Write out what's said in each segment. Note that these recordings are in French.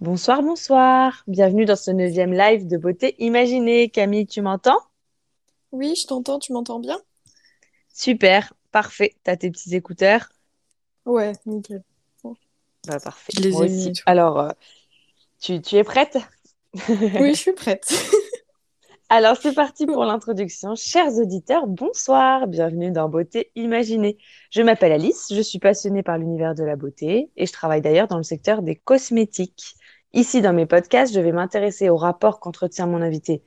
Bonsoir, bonsoir. Bienvenue dans ce neuvième live de beauté imaginée. Camille, tu m'entends? Oui, je t'entends, tu m'entends bien? Super, parfait. T'as tes petits écouteurs? Ouais, nickel. Bah, parfait. je les Moi ai aussi. Alors, euh, tu, tu es prête? Oui, je suis prête. Alors, c'est parti pour l'introduction. Chers auditeurs, bonsoir. Bienvenue dans Beauté imaginée. Je m'appelle Alice, je suis passionnée par l'univers de la beauté et je travaille d'ailleurs dans le secteur des cosmétiques. Ici, dans mes podcasts, je vais m'intéresser au rapport qu'entretient mon invité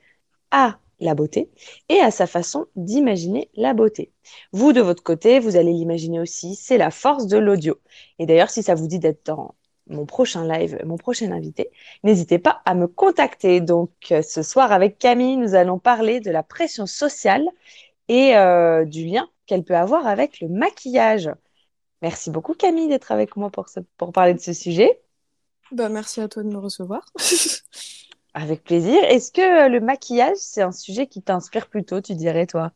à la beauté et à sa façon d'imaginer la beauté. Vous, de votre côté, vous allez l'imaginer aussi, c'est la force de l'audio. Et d'ailleurs, si ça vous dit d'être dans mon prochain live, mon prochain invité, n'hésitez pas à me contacter. Donc, euh, ce soir, avec Camille, nous allons parler de la pression sociale et euh, du lien qu'elle peut avoir avec le maquillage. Merci beaucoup, Camille, d'être avec moi pour, parler de ce sujet. Bah, merci à toi de me recevoir. Avec plaisir. Est-ce que euh, le maquillage, c'est un sujet qui t'inspire plutôt, tu dirais, toi?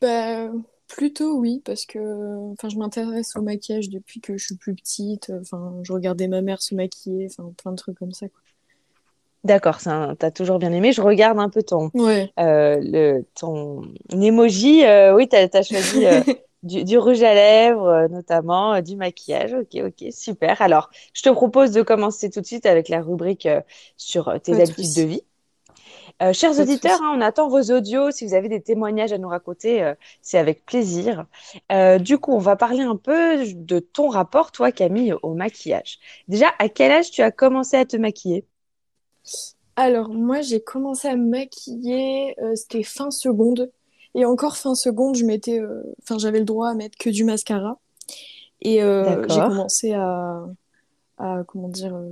Bah, plutôt oui, parce que enfin, je m'intéresse au maquillage depuis que je suis plus petite. Enfin, je regardais ma mère se maquiller, enfin, plein de trucs comme ça, quoi. D'accord, un- t'as toujours bien aimé. Je regarde un peu ton, Ouais. euh, le, ton emoji. Euh, oui, t'as, t'as choisi euh, du, du rouge à lèvres, euh, notamment, euh, du maquillage. Ok, ok, super. Alors, je te propose de commencer tout de suite avec la rubrique euh, sur tes Pas habitudes de vie. Euh, chers auditeurs, hein, on attend vos audios. Si vous avez des témoignages à nous raconter, euh, c'est avec plaisir. Euh, du coup, on va parler un peu de ton rapport, toi, Camille, au maquillage. Déjà, à quel âge tu as commencé à te maquiller? Alors, moi, j'ai commencé à me maquiller, c'était fin seconde. Et encore fin seconde, je mettais, euh, enfin, j'avais le droit à mettre que du mascara. Et euh, j'ai commencé à, à comment dire, euh,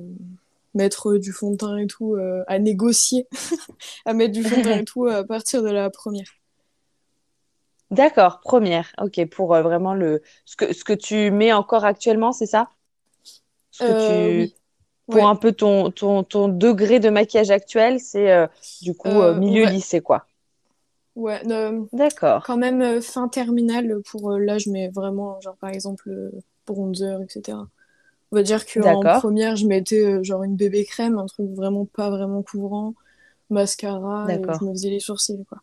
mettre du fond de teint et tout, à négocier, à mettre du fond de teint et tout à partir de la première. D'accord, première. Ok, pour euh, vraiment le ce que ce que tu mets encore actuellement, c'est ça? Ce que Euh, tu oui, pour un ouais. peu ton ton ton degré de maquillage actuel, c'est euh, du coup milieu va, lycée quoi. Ouais, D'accord, quand même euh, fin terminale pour euh, là, je mets vraiment, genre par exemple, euh, bronzer, etc. On va dire qu'en première, je mettais euh, genre une bébé crème, un truc vraiment pas vraiment couvrant, mascara et je me faisais les sourcils, quoi.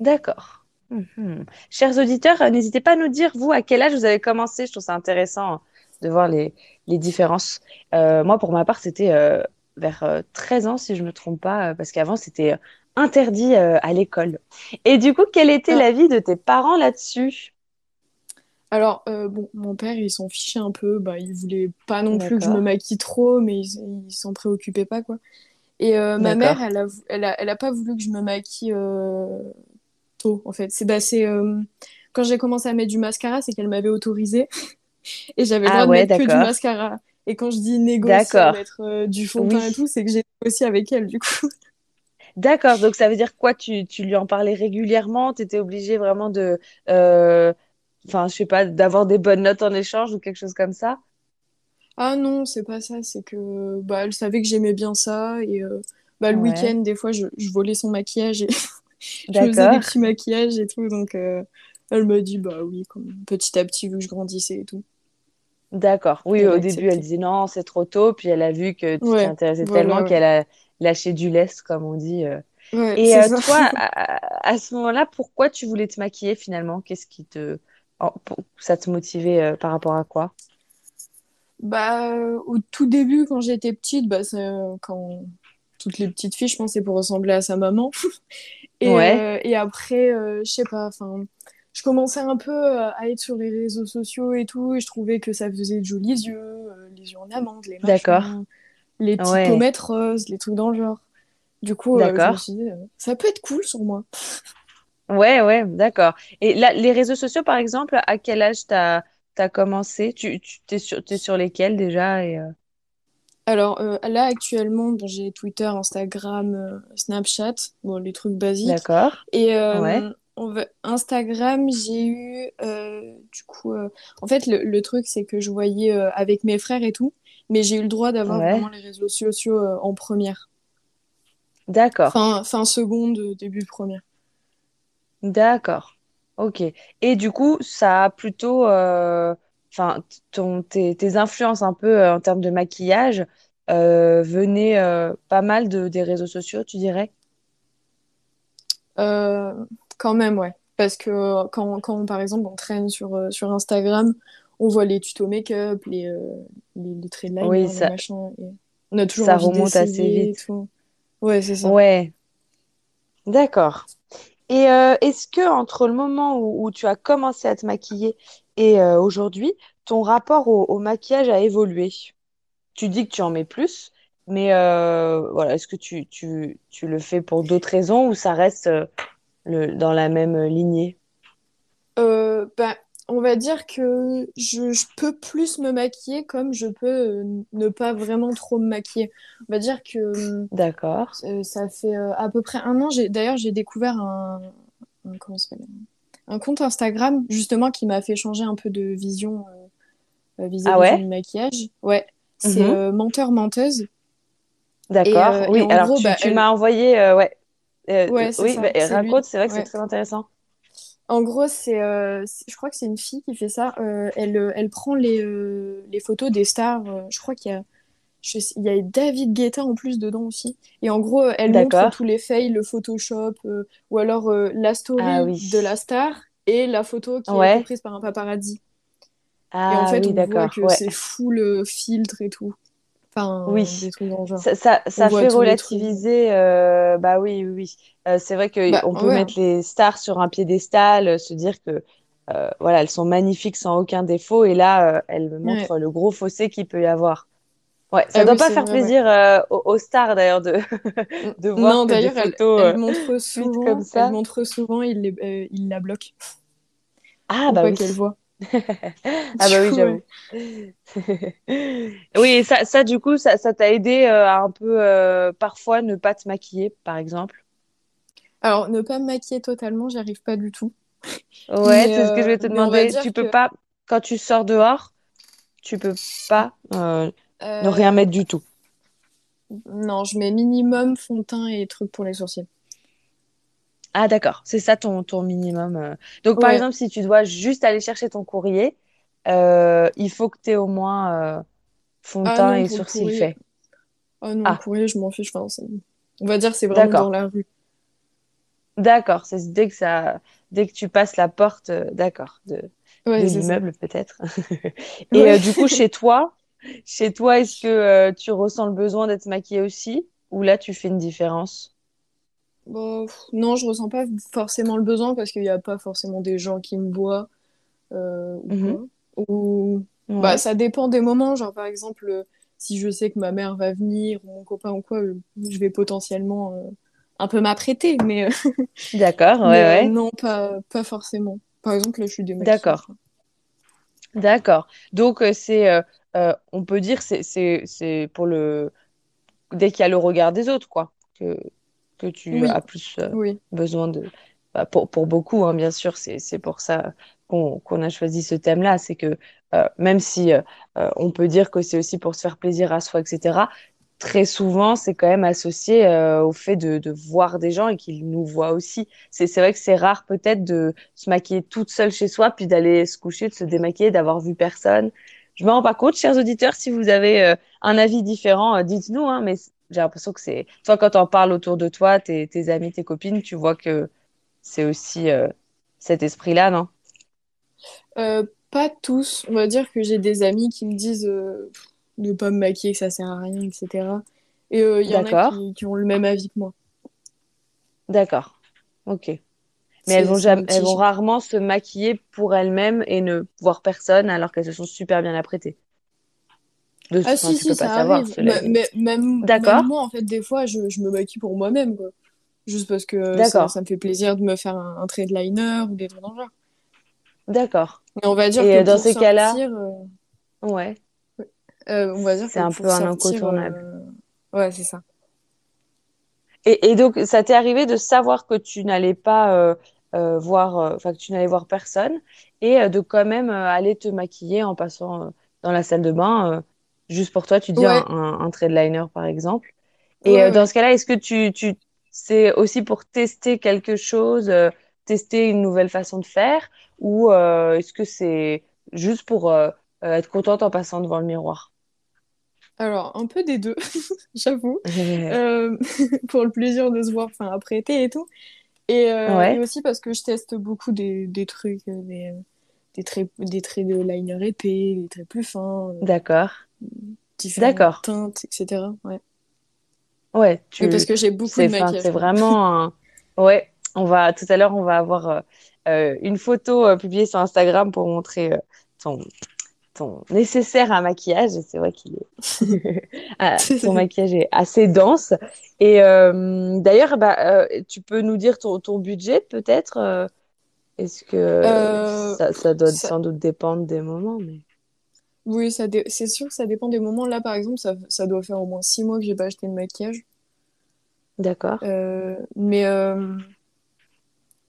d'accord. Mhm. Chers auditeurs, n'hésitez pas à nous dire vous à quel âge vous avez commencé. Je trouve ça intéressant hein, de voir les les différences. Euh, moi, pour ma part, c'était euh, vers euh, 13 ans si je me trompe pas, parce qu'avant c'était interdit euh, à l'école. Et du coup, quel était Ah, l'avis de tes parents là-dessus? alors, euh, bon, mon père, il s'en fichait un peu, bah, il voulait pas non plus que je me maquille trop, mais il, il s'en préoccupait pas, quoi. Et euh, ma mère, elle a, elle a, elle a pas voulu que je me maquille euh, tôt, en fait. C'est bah, c'est, quand j'ai commencé à mettre du mascara, c'est qu'elle m'avait autorisé et j'avais le Ah droit de mettre que du mascara. Et quand je dis négocier mettre du fond de teint et tout, c'est que j'ai négocié avec elle, du coup. d'accord. Donc ça veut dire quoi? Tu, tu lui en parlais régulièrement? Tu étais obligée vraiment de, euh, enfin, je sais pas, d'avoir des bonnes notes en échange ou quelque chose comme ça? Ah non, c'est pas ça, c'est que bah, elle savait que j'aimais bien ça et euh, bah, le week-end, des fois, je, je volais son maquillage et je faisais des petits maquillages et tout, donc euh, elle m'a dit bah oui, comme petit à petit, vu que je grandissais et tout, D'accord. Oui, au début, elle disait non, c'est trop tôt. Puis elle a vu que tu t'y Ouais, intéressais tellement ouais. qu'elle a lâché du lest, comme on dit. euh. Ouais, Et euh, toi, à, à ce moment-là, pourquoi tu voulais te maquiller finalement? Qu'est-ce qui te, ça te motivait euh, par rapport à quoi? Bah, au tout début, quand j'étais petite, bah, quand toutes les petites filles, je pense, c'est pour ressembler à sa maman. Et, Ouais, euh, et après, je sais pas, enfin, je commençais un peu à être sur les réseaux sociaux et tout, et je trouvais que ça faisait de jolis yeux, les yeux en amande, les d'accord. Les petites roses, les trucs dans le genre. Du coup, euh, je me d'accord. suis dit, euh, ça peut être cool sur moi. Ouais, ouais, d'accord. Et là, les réseaux sociaux, par exemple, à quel âge t'as t'as commencé? Tu, tu t'es sur, t'es sur lesquels déjà? Et, euh, Alors euh, là, actuellement, bon, j'ai Twitter, Instagram, Snapchat, bon, les trucs basiques. D'accord. Et Ouais, on va... Instagram, j'ai eu, du coup, en fait, le, le truc, c'est que je voyais avec mes frères et tout, mais j'ai eu le droit d'avoir ouais, vraiment les réseaux sociaux euh, en première. d'accord. Fin, fin seconde, euh, début première. D'accord. Ok. Et du coup, ça a plutôt euh, enfin, tes, tes influences un peu euh, en termes de maquillage venaient pas mal de, des réseaux sociaux, tu dirais? Quand même, ouais. Parce que quand, quand, par exemple, on traîne sur, sur Instagram, on voit les tutos make-up, les, euh, les, les traits de Oui, liner, les ça, machins. et on a toujours ça envie remonte assez vite. tout. Ouais, c'est ça. Ouais, d'accord. Et euh, est-ce que entre le moment où, où tu as commencé à te maquiller et euh, aujourd'hui, ton rapport au, au maquillage a évolué? Tu dis que tu en mets plus, mais euh, voilà, est-ce que tu, tu, tu le fais pour d'autres raisons ou ça reste le, dans la même lignée? Euh, bah, on va dire que je, je peux plus me maquiller comme je peux euh, ne pas vraiment trop me maquiller. On va dire que D'accord. euh, ça fait euh, à peu près un an. J'ai, d'ailleurs, j'ai découvert un, un, comment ça s'appelle? un compte Instagram justement qui m'a fait changer un peu de vision euh, Ah vis-à-vis du maquillage. Ouais, c'est Mhm. euh, Menteur Menteuse. Et, D'accord. euh, Oui, alors gros, tu, bah, tu m'as envoyé, euh, ouais. Euh, ouais, oui, bah, raconte, c'est vrai que c'est très intéressant. En gros, c'est, euh, c'est- je crois que c'est une fille qui fait ça. Euh, elle, euh, elle prend les, euh, les photos des stars. je crois qu'il y a, je sais- il y a David Guetta en plus dedans aussi. Et en gros, elle montre tous les fails, le Photoshop, ou alors la Ah story de oui. la star et la photo qui a été Ouais. prise par un paparazzi. Et en Ah fait, oui, on voit d'accord. que Ouais. c'est full filtre et tout. Enfin, Oui. des. Ça, fait relativiser. euh, bah oui, oui. Euh, c'est vrai Bah qu'on peut ouais. mettre les stars sur un piédestal, euh, se dire que euh, voilà, elles sont magnifiques sans aucun défaut, et là, elles Ouais. montrent le gros fossé qu'il peut y avoir. Ouais, ça Ah doit oui, pas faire vrai, plaisir aux, aux stars d'ailleurs de, de voir Non, des d'ailleurs, elle, photos elle montre fuitent comme souvent, elle ça. montre souvent, il, les, il la bloque Ah bah oui. qu'elle voit. Ah bah oui, j'avoue. Oui, et ça, ça du coup, ça, ça t'a aidé euh, à un peu euh, parfois ne pas te maquiller, par exemple? Alors, ne pas me maquiller totalement, j'y arrive pas du tout. Ouais, c'est ce que je euh, vais te va demander. Tu peux que pas, quand tu sors dehors, tu peux pas euh, ne rien euh, mettre du tout. non, je mets minimum fond de teint et trucs pour les sourcils. Ah d'accord, c'est ça ton, ton minimum. euh. Donc par Ouais. exemple, si tu dois juste aller chercher ton courrier, euh, il faut que tu aies au moins euh, fond de Ah teint non, et sourcils faits. Ah non, le Ah, courrier, je m'en fiche. Enfin, on va dire c'est vraiment dans d'accord. la rue. D'accord, c'est dès que ça, dès que tu passes la porte, euh, d'accord, de, Ouais, l'immeuble peut-être. Et Ouais. euh, du coup, chez toi, chez toi, est-ce que euh, tu ressens le besoin d'être maquillée aussi, ou là tu fais une différence? Bon, pff, non, je ressens pas forcément le besoin parce qu'il n'y a pas forcément des gens qui me voient euh, ou Mhm. bah ça dépend des moments. Genre par exemple, euh, si je sais que ma mère va venir ou mon copain ou quoi, euh, je vais potentiellement euh, un peu m'apprêter. Mais d'accord, ouais, mais euh, non, pas pas forcément. Par exemple, là, je suis démaquillée. d'accord, d'accord. Donc c'est, on peut dire, c'est, c'est, c'est pour le, dès qu'il y a le regard des autres, quoi, que que tu Oui, as plus euh, oui. besoin de... bah, pour, pour beaucoup, hein, bien sûr, c'est, pour ça qu'on a choisi ce thème-là. C'est que euh, même si euh, on peut dire que c'est aussi pour se faire plaisir à soi, etc., très souvent, c'est quand même associé euh, au fait de, de voir des gens et qu'ils nous voient aussi. C'est, c'est vrai que c'est rare peut-être de se maquiller toute seule chez soi, puis d'aller se coucher, de se démaquiller, d'avoir vu personne. Je me rends pas compte, chers auditeurs, si vous avez euh, un avis différent, euh, dites-nous, hein, mais j'ai l'impression que c'est... Toi, quand on parles autour de toi, tes, tes amis, tes copines, tu vois que c'est aussi euh, cet esprit-là, non? Euh, pas tous. On va dire que j'ai des amis qui me disent euh, de pas me maquiller, que ça sert à rien, etc. Et euh, il y en a qui, qui ont le même avis que moi. d'accord, ok. Mais elles vont jamais, elles vont rarement se maquiller pour elles-mêmes et ne voir personne alors qu'elles se sont super bien apprêtées. De... Ah si, si, ça savoir, arrive. cela Mais, même, D'accord, moi, en fait, des fois, je, je me maquille pour moi-même, quoi. Juste parce que ça, me fait plaisir de me faire un, un trait de liner ou des trucs dans le genre. d'accord. Mais on va dire Et que euh, dans pour ces cas-là, euh, ouais, euh, on va dire c'est un peu un incontournable. euh, ouais, c'est ça. Et, et donc, ça t'est arrivé de savoir que tu n'allais pas voir, enfin, que tu n'allais voir personne et de quand même aller te maquiller en passant dans la salle de bain, juste pour toi, tu dis un, Ouais, un, un trait de liner, par exemple. Et ouais, euh, dans ce cas-là, est-ce que tu, tu, c'est aussi pour tester quelque chose, euh, tester une nouvelle façon de faire, ou euh, est-ce que c'est juste pour être contente en passant devant le miroir? Alors, un peu des deux, j'avoue. Pour le plaisir de se voir, enfin, apprêter et tout. Et, et aussi parce que je teste beaucoup des, des trucs, des, des traits, des traits de liner épais, des traits plus fins, d'accord, différentes d'accord. teintes, etc. Ouais. Ouais, Et parce tu, que j'ai beaucoup c'est, de c'est maquillage, quoi. vraiment un... Ouais, on va, tout à l'heure, on va avoir euh, euh, une photo euh, publiée sur Instagram pour montrer euh, ton, ton nécessaire à maquillage. C'est vrai qu'il est... Ah, ton maquillage est assez dense. Et d'ailleurs, bah, tu peux nous dire ton, ton budget peut-être? est-ce que ça, ça doit ça, sans doute dépendre des moments, mais... oui, ça dé- c'est sûr que ça dépend des moments. Là, par exemple, ça, ça doit faire au moins six mois que j'ai pas acheté de maquillage. D'accord. Euh, mais euh,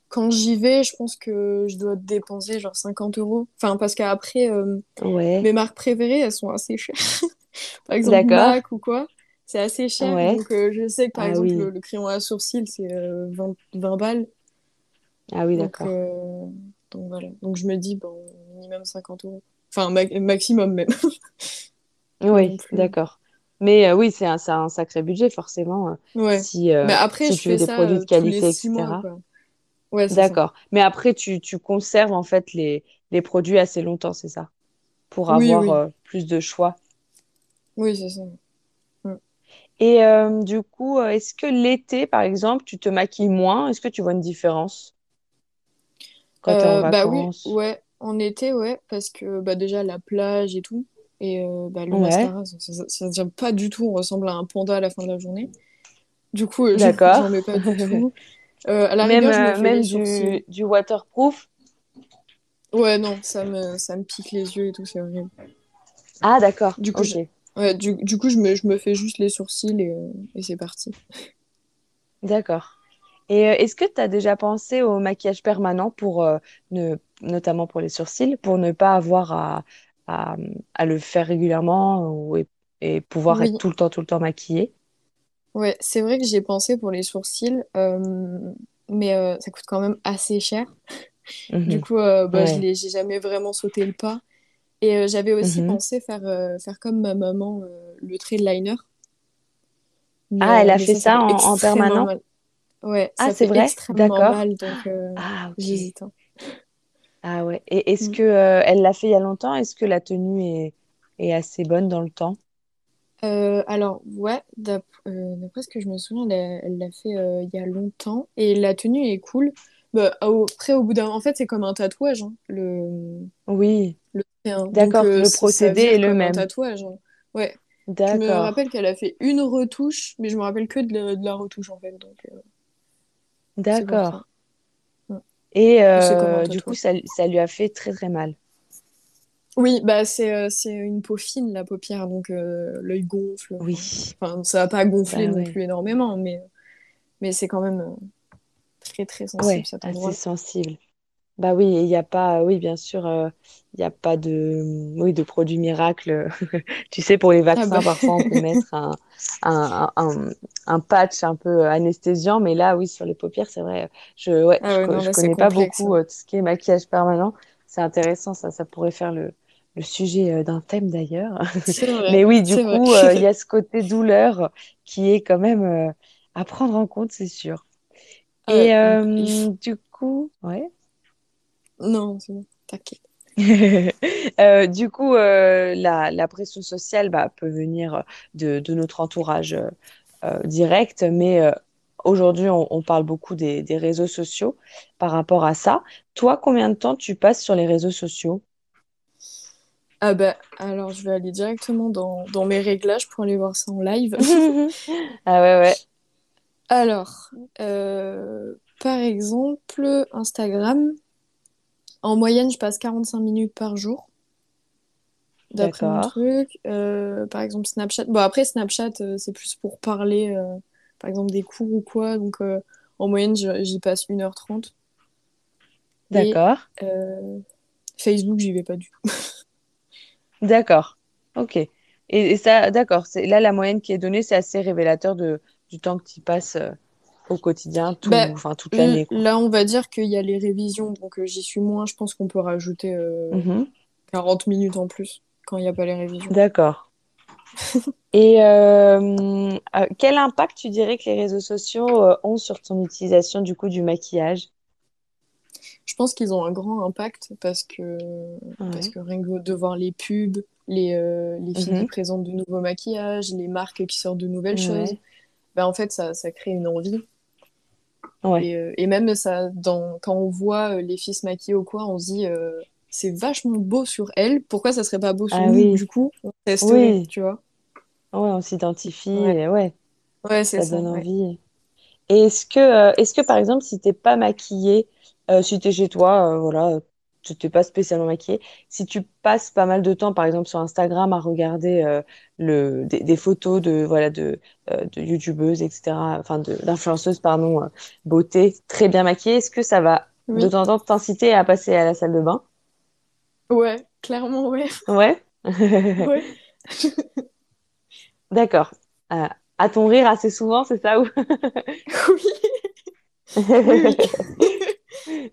quand j'y vais, je pense que je dois dépenser genre 50 euros. Enfin, parce qu'après, euh, Ouais, mes marques préférées, elles sont assez chères. Par exemple. MAC ou quoi, c'est assez cher. Ouais. Donc, je sais que par Ah exemple, le, oui. le crayon à sourcil, c'est euh, 20, 20 balles. Ah oui, Donc, d'accord. euh, donc voilà. Donc, je me dis, bon, minimum 50 euros. Enfin, ma- maximum même. Oui, plus. d'accord. Mais euh, oui, c'est un, sacré budget, forcément, euh, Ouais. si, euh, Mais après, si je tu veux fais des produits euh, de qualité, mois, etc. Ouais. D'accord. Mais après, tu, tu conserves en fait les, les produits assez longtemps, c'est ça, pour Oui, avoir oui. euh, plus de choix. Oui, c'est ça. Mm. Et euh, du coup, euh, est-ce que l'été, par exemple, tu te maquilles moins? Est-ce que tu vois une différence? Quand tu es en Euh, bah oui, vacances? ouais, en été, ouais, parce que bah déjà la plage et tout, et euh, bah, le Ouais, mascara, ça, se tient pas du tout, on ressemble à un panda à la fin de la journée. Du coup, euh, je- d'accord. j'en mets pas du tout. Euh, à la Même, rigueur, je me euh, même du, du waterproof? Ouais, non, ça me, ça me pique les yeux et tout, c'est horrible. Ah, d'accord. Du coup, je, ouais, du, du coup, je me, je me fais juste les sourcils et, et c'est parti. D'accord. Et euh, est-ce que tu as déjà pensé au maquillage permanent pour euh, ne, notamment pour les sourcils, pour ne pas avoir à, à, à le faire régulièrement ou, et, et pouvoir être tout le temps, tout le temps maquillé? ouais, c'est vrai que j'ai pensé pour les sourcils, euh, mais euh, ça coûte quand même assez cher. Du Mhm. coup, bah, je Ouais. j'ai jamais vraiment sauté le pas. Et j'avais aussi Mhm. pensé faire, faire comme ma maman, le trait de liner. Mais, Ah, elle a fait ça, en, permanent? mal. Ouais, Ah, c'est vrai? D'accord. donc euh, Ah, ok. j'hésite. hein. Ah ouais. Et est-ce Mm. que euh, elle l'a fait il y a longtemps? Est-ce que la tenue est, est assez bonne dans le temps? Euh, alors, ouais, d'ap- d'après ce que je me souviens, elle l'a fait il y a longtemps. Et la tenue est cool. Bah, après, au bout d'un... En fait, c'est comme un tatouage, hein, le, Oui, le d'accord. Le procédé est le comme un même. tatouage. hein. Ouais. Je me rappelle qu'elle a fait une retouche, mais je me rappelle que de la, de la retouche, en fait. Donc, euh. D'accord. Mm. Et euh, du coup, ça, ça lui a fait très très mal. Oui, bah c'est euh, une peau fine, la paupière, donc euh, l'œil gonfle. Oui, enfin, ça va pas gonfler bah non ouais. plus énormément, mais, mais c'est quand même très très sensible Ouais, cet assez endroit-là. sensible. Bah oui, il n'y a pas, oui, bien sûr, euh, il n'y a pas de, oui, de produit miracle. Tu sais, pour les Ah bah. vaccins, parfois, on peut mettre un, un, un, un patch un peu anesthésiant, mais là, oui, sur les paupières, c'est vrai. Je, ouais, Ah je, ouais, c'est connais pas complexe. beaucoup hein. euh, tout ce qui est maquillage permanent. C'est intéressant, ça, ça pourrait faire le, le sujet euh, d'un thème d'ailleurs. Mais oui, du coup, euh, il y a ce côté douleur qui est quand même euh, à prendre en compte, c'est sûr. Ah Et ouais, euh, du coup, ouais. Non, c'est bon, t'inquiète. Euh, du coup, euh, la, la pression sociale bah, peut venir de, de notre entourage euh, direct, mais aujourd'hui, on, on parle beaucoup des, des réseaux sociaux par rapport à ça. Toi, combien de temps tu passes sur les réseaux sociaux? Ah bah, alors je vais aller directement dans, dans mes réglages pour aller voir ça en live. Ah ouais, ouais, Alors, par exemple, Instagram, en moyenne, je passe 45 minutes par jour. D'après mon d'accord, truc, Euh, par exemple Snapchat. Bon, après Snapchat, euh, c'est plus pour parler, euh, par exemple, des cours ou quoi. Donc, en moyenne, j'y passe une heure trente Et d'accord, Facebook, j'y vais pas du tout. d'accord. Ok. Et, et ça, d'accord, là la moyenne qui est donnée, c'est assez révélateur de, du temps que tu passes au quotidien, Bah, tout, enfin, toute l'année, là, on va dire qu'il y a les révisions, donc euh, j'y suis moins. Je pense qu'on peut rajouter euh, Mhm. 40 minutes en plus quand il n'y a pas les révisions. D'accord. Et euh, euh, quel impact tu dirais que les réseaux sociaux ont sur ton utilisation du coup du maquillage? Je pense qu'ils ont un grand impact parce que, parce que rien que de voir les pubs, les, les filles qui Mhm. présentent de nouveaux maquillages, les marques qui sortent de nouvelles choses, ben en fait, ça, ça crée une envie. Ouais. Et, euh, et même ça, dans, quand on voit euh, les filles se maquiller ou quoi, on se dit euh, c'est vachement beau sur elles, pourquoi ça serait pas beau sur Ah nous? oui. Du coup, on testerait, Oui. tu vois? Ouais, on s'identifie. Ouais, Ouais, ça ça, donne ouais. envie. Et est-ce que, euh, est-ce que par exemple, si t'es pas maquillée, euh, si t'es chez toi, euh, voilà, tu t'es pas spécialement maquillée, si tu passes pas mal de temps, par exemple, sur Instagram à regarder euh, le, des, des photos de, voilà, de, euh, de youtubeuses, etc., enfin, d'influenceuses, pardon, euh, beauté, très bien maquillées, est-ce que ça va de temps en temps t'inciter à passer à la salle de bain? ouais, clairement, ouais, Ouais? ouais. D'accord. À ton rire assez souvent, c'est ça? ou- Oui, oui, oui.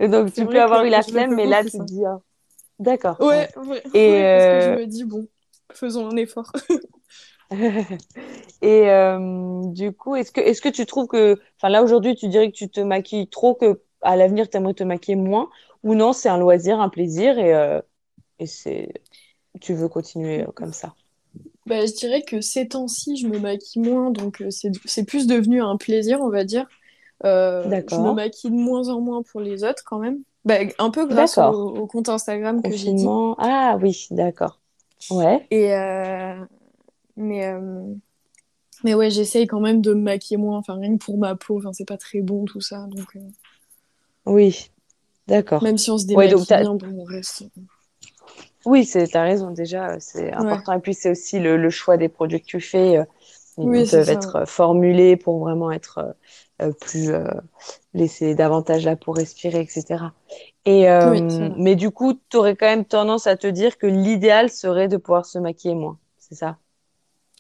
Et donc, tu peux avoir eu la flemme, mais là, tu te dis, ah, d'accord, Ouais, ouais. ouais, Et, ouais, parce que je euh, me dis, bon, faisons un effort. et euh, du coup, est-ce que, est-ce que tu trouves que, enfin là, aujourd'hui, tu dirais que tu te maquilles trop, que à l'avenir, tu aimerais te maquiller moins, ou non, c'est un loisir, un plaisir, et, euh, et c'est, tu veux continuer comme ça? Bah, je dirais que ces temps-ci, je me maquille moins, donc c'est c'est plus devenu un plaisir, on va dire. Euh, je me maquille de moins en moins pour les autres quand même. Bah, un peu grâce au, compte Instagram que j'ai dit. Ah oui, d'accord. Ouais. Et euh, mais euh, mais ouais, j'essaye quand même de me maquiller moins. Enfin, rien que pour ma peau. Enfin, c'est pas très bon tout ça. Donc euh, Oui, d'accord. même si on se Ouais, démaquille t'as, bien, bon, on reste. Oui, c'est, t'as raison déjà, c'est Ouais. important. Et puis c'est aussi le, le choix des produits que tu fais. Ils Oui, ouais. être formulés pour vraiment être euh, plus euh, laisser davantage la peau respirer, etc. Et euh, mais du coup, tu aurais quand même tendance à te dire que l'idéal serait de pouvoir se maquiller moins, c'est ça?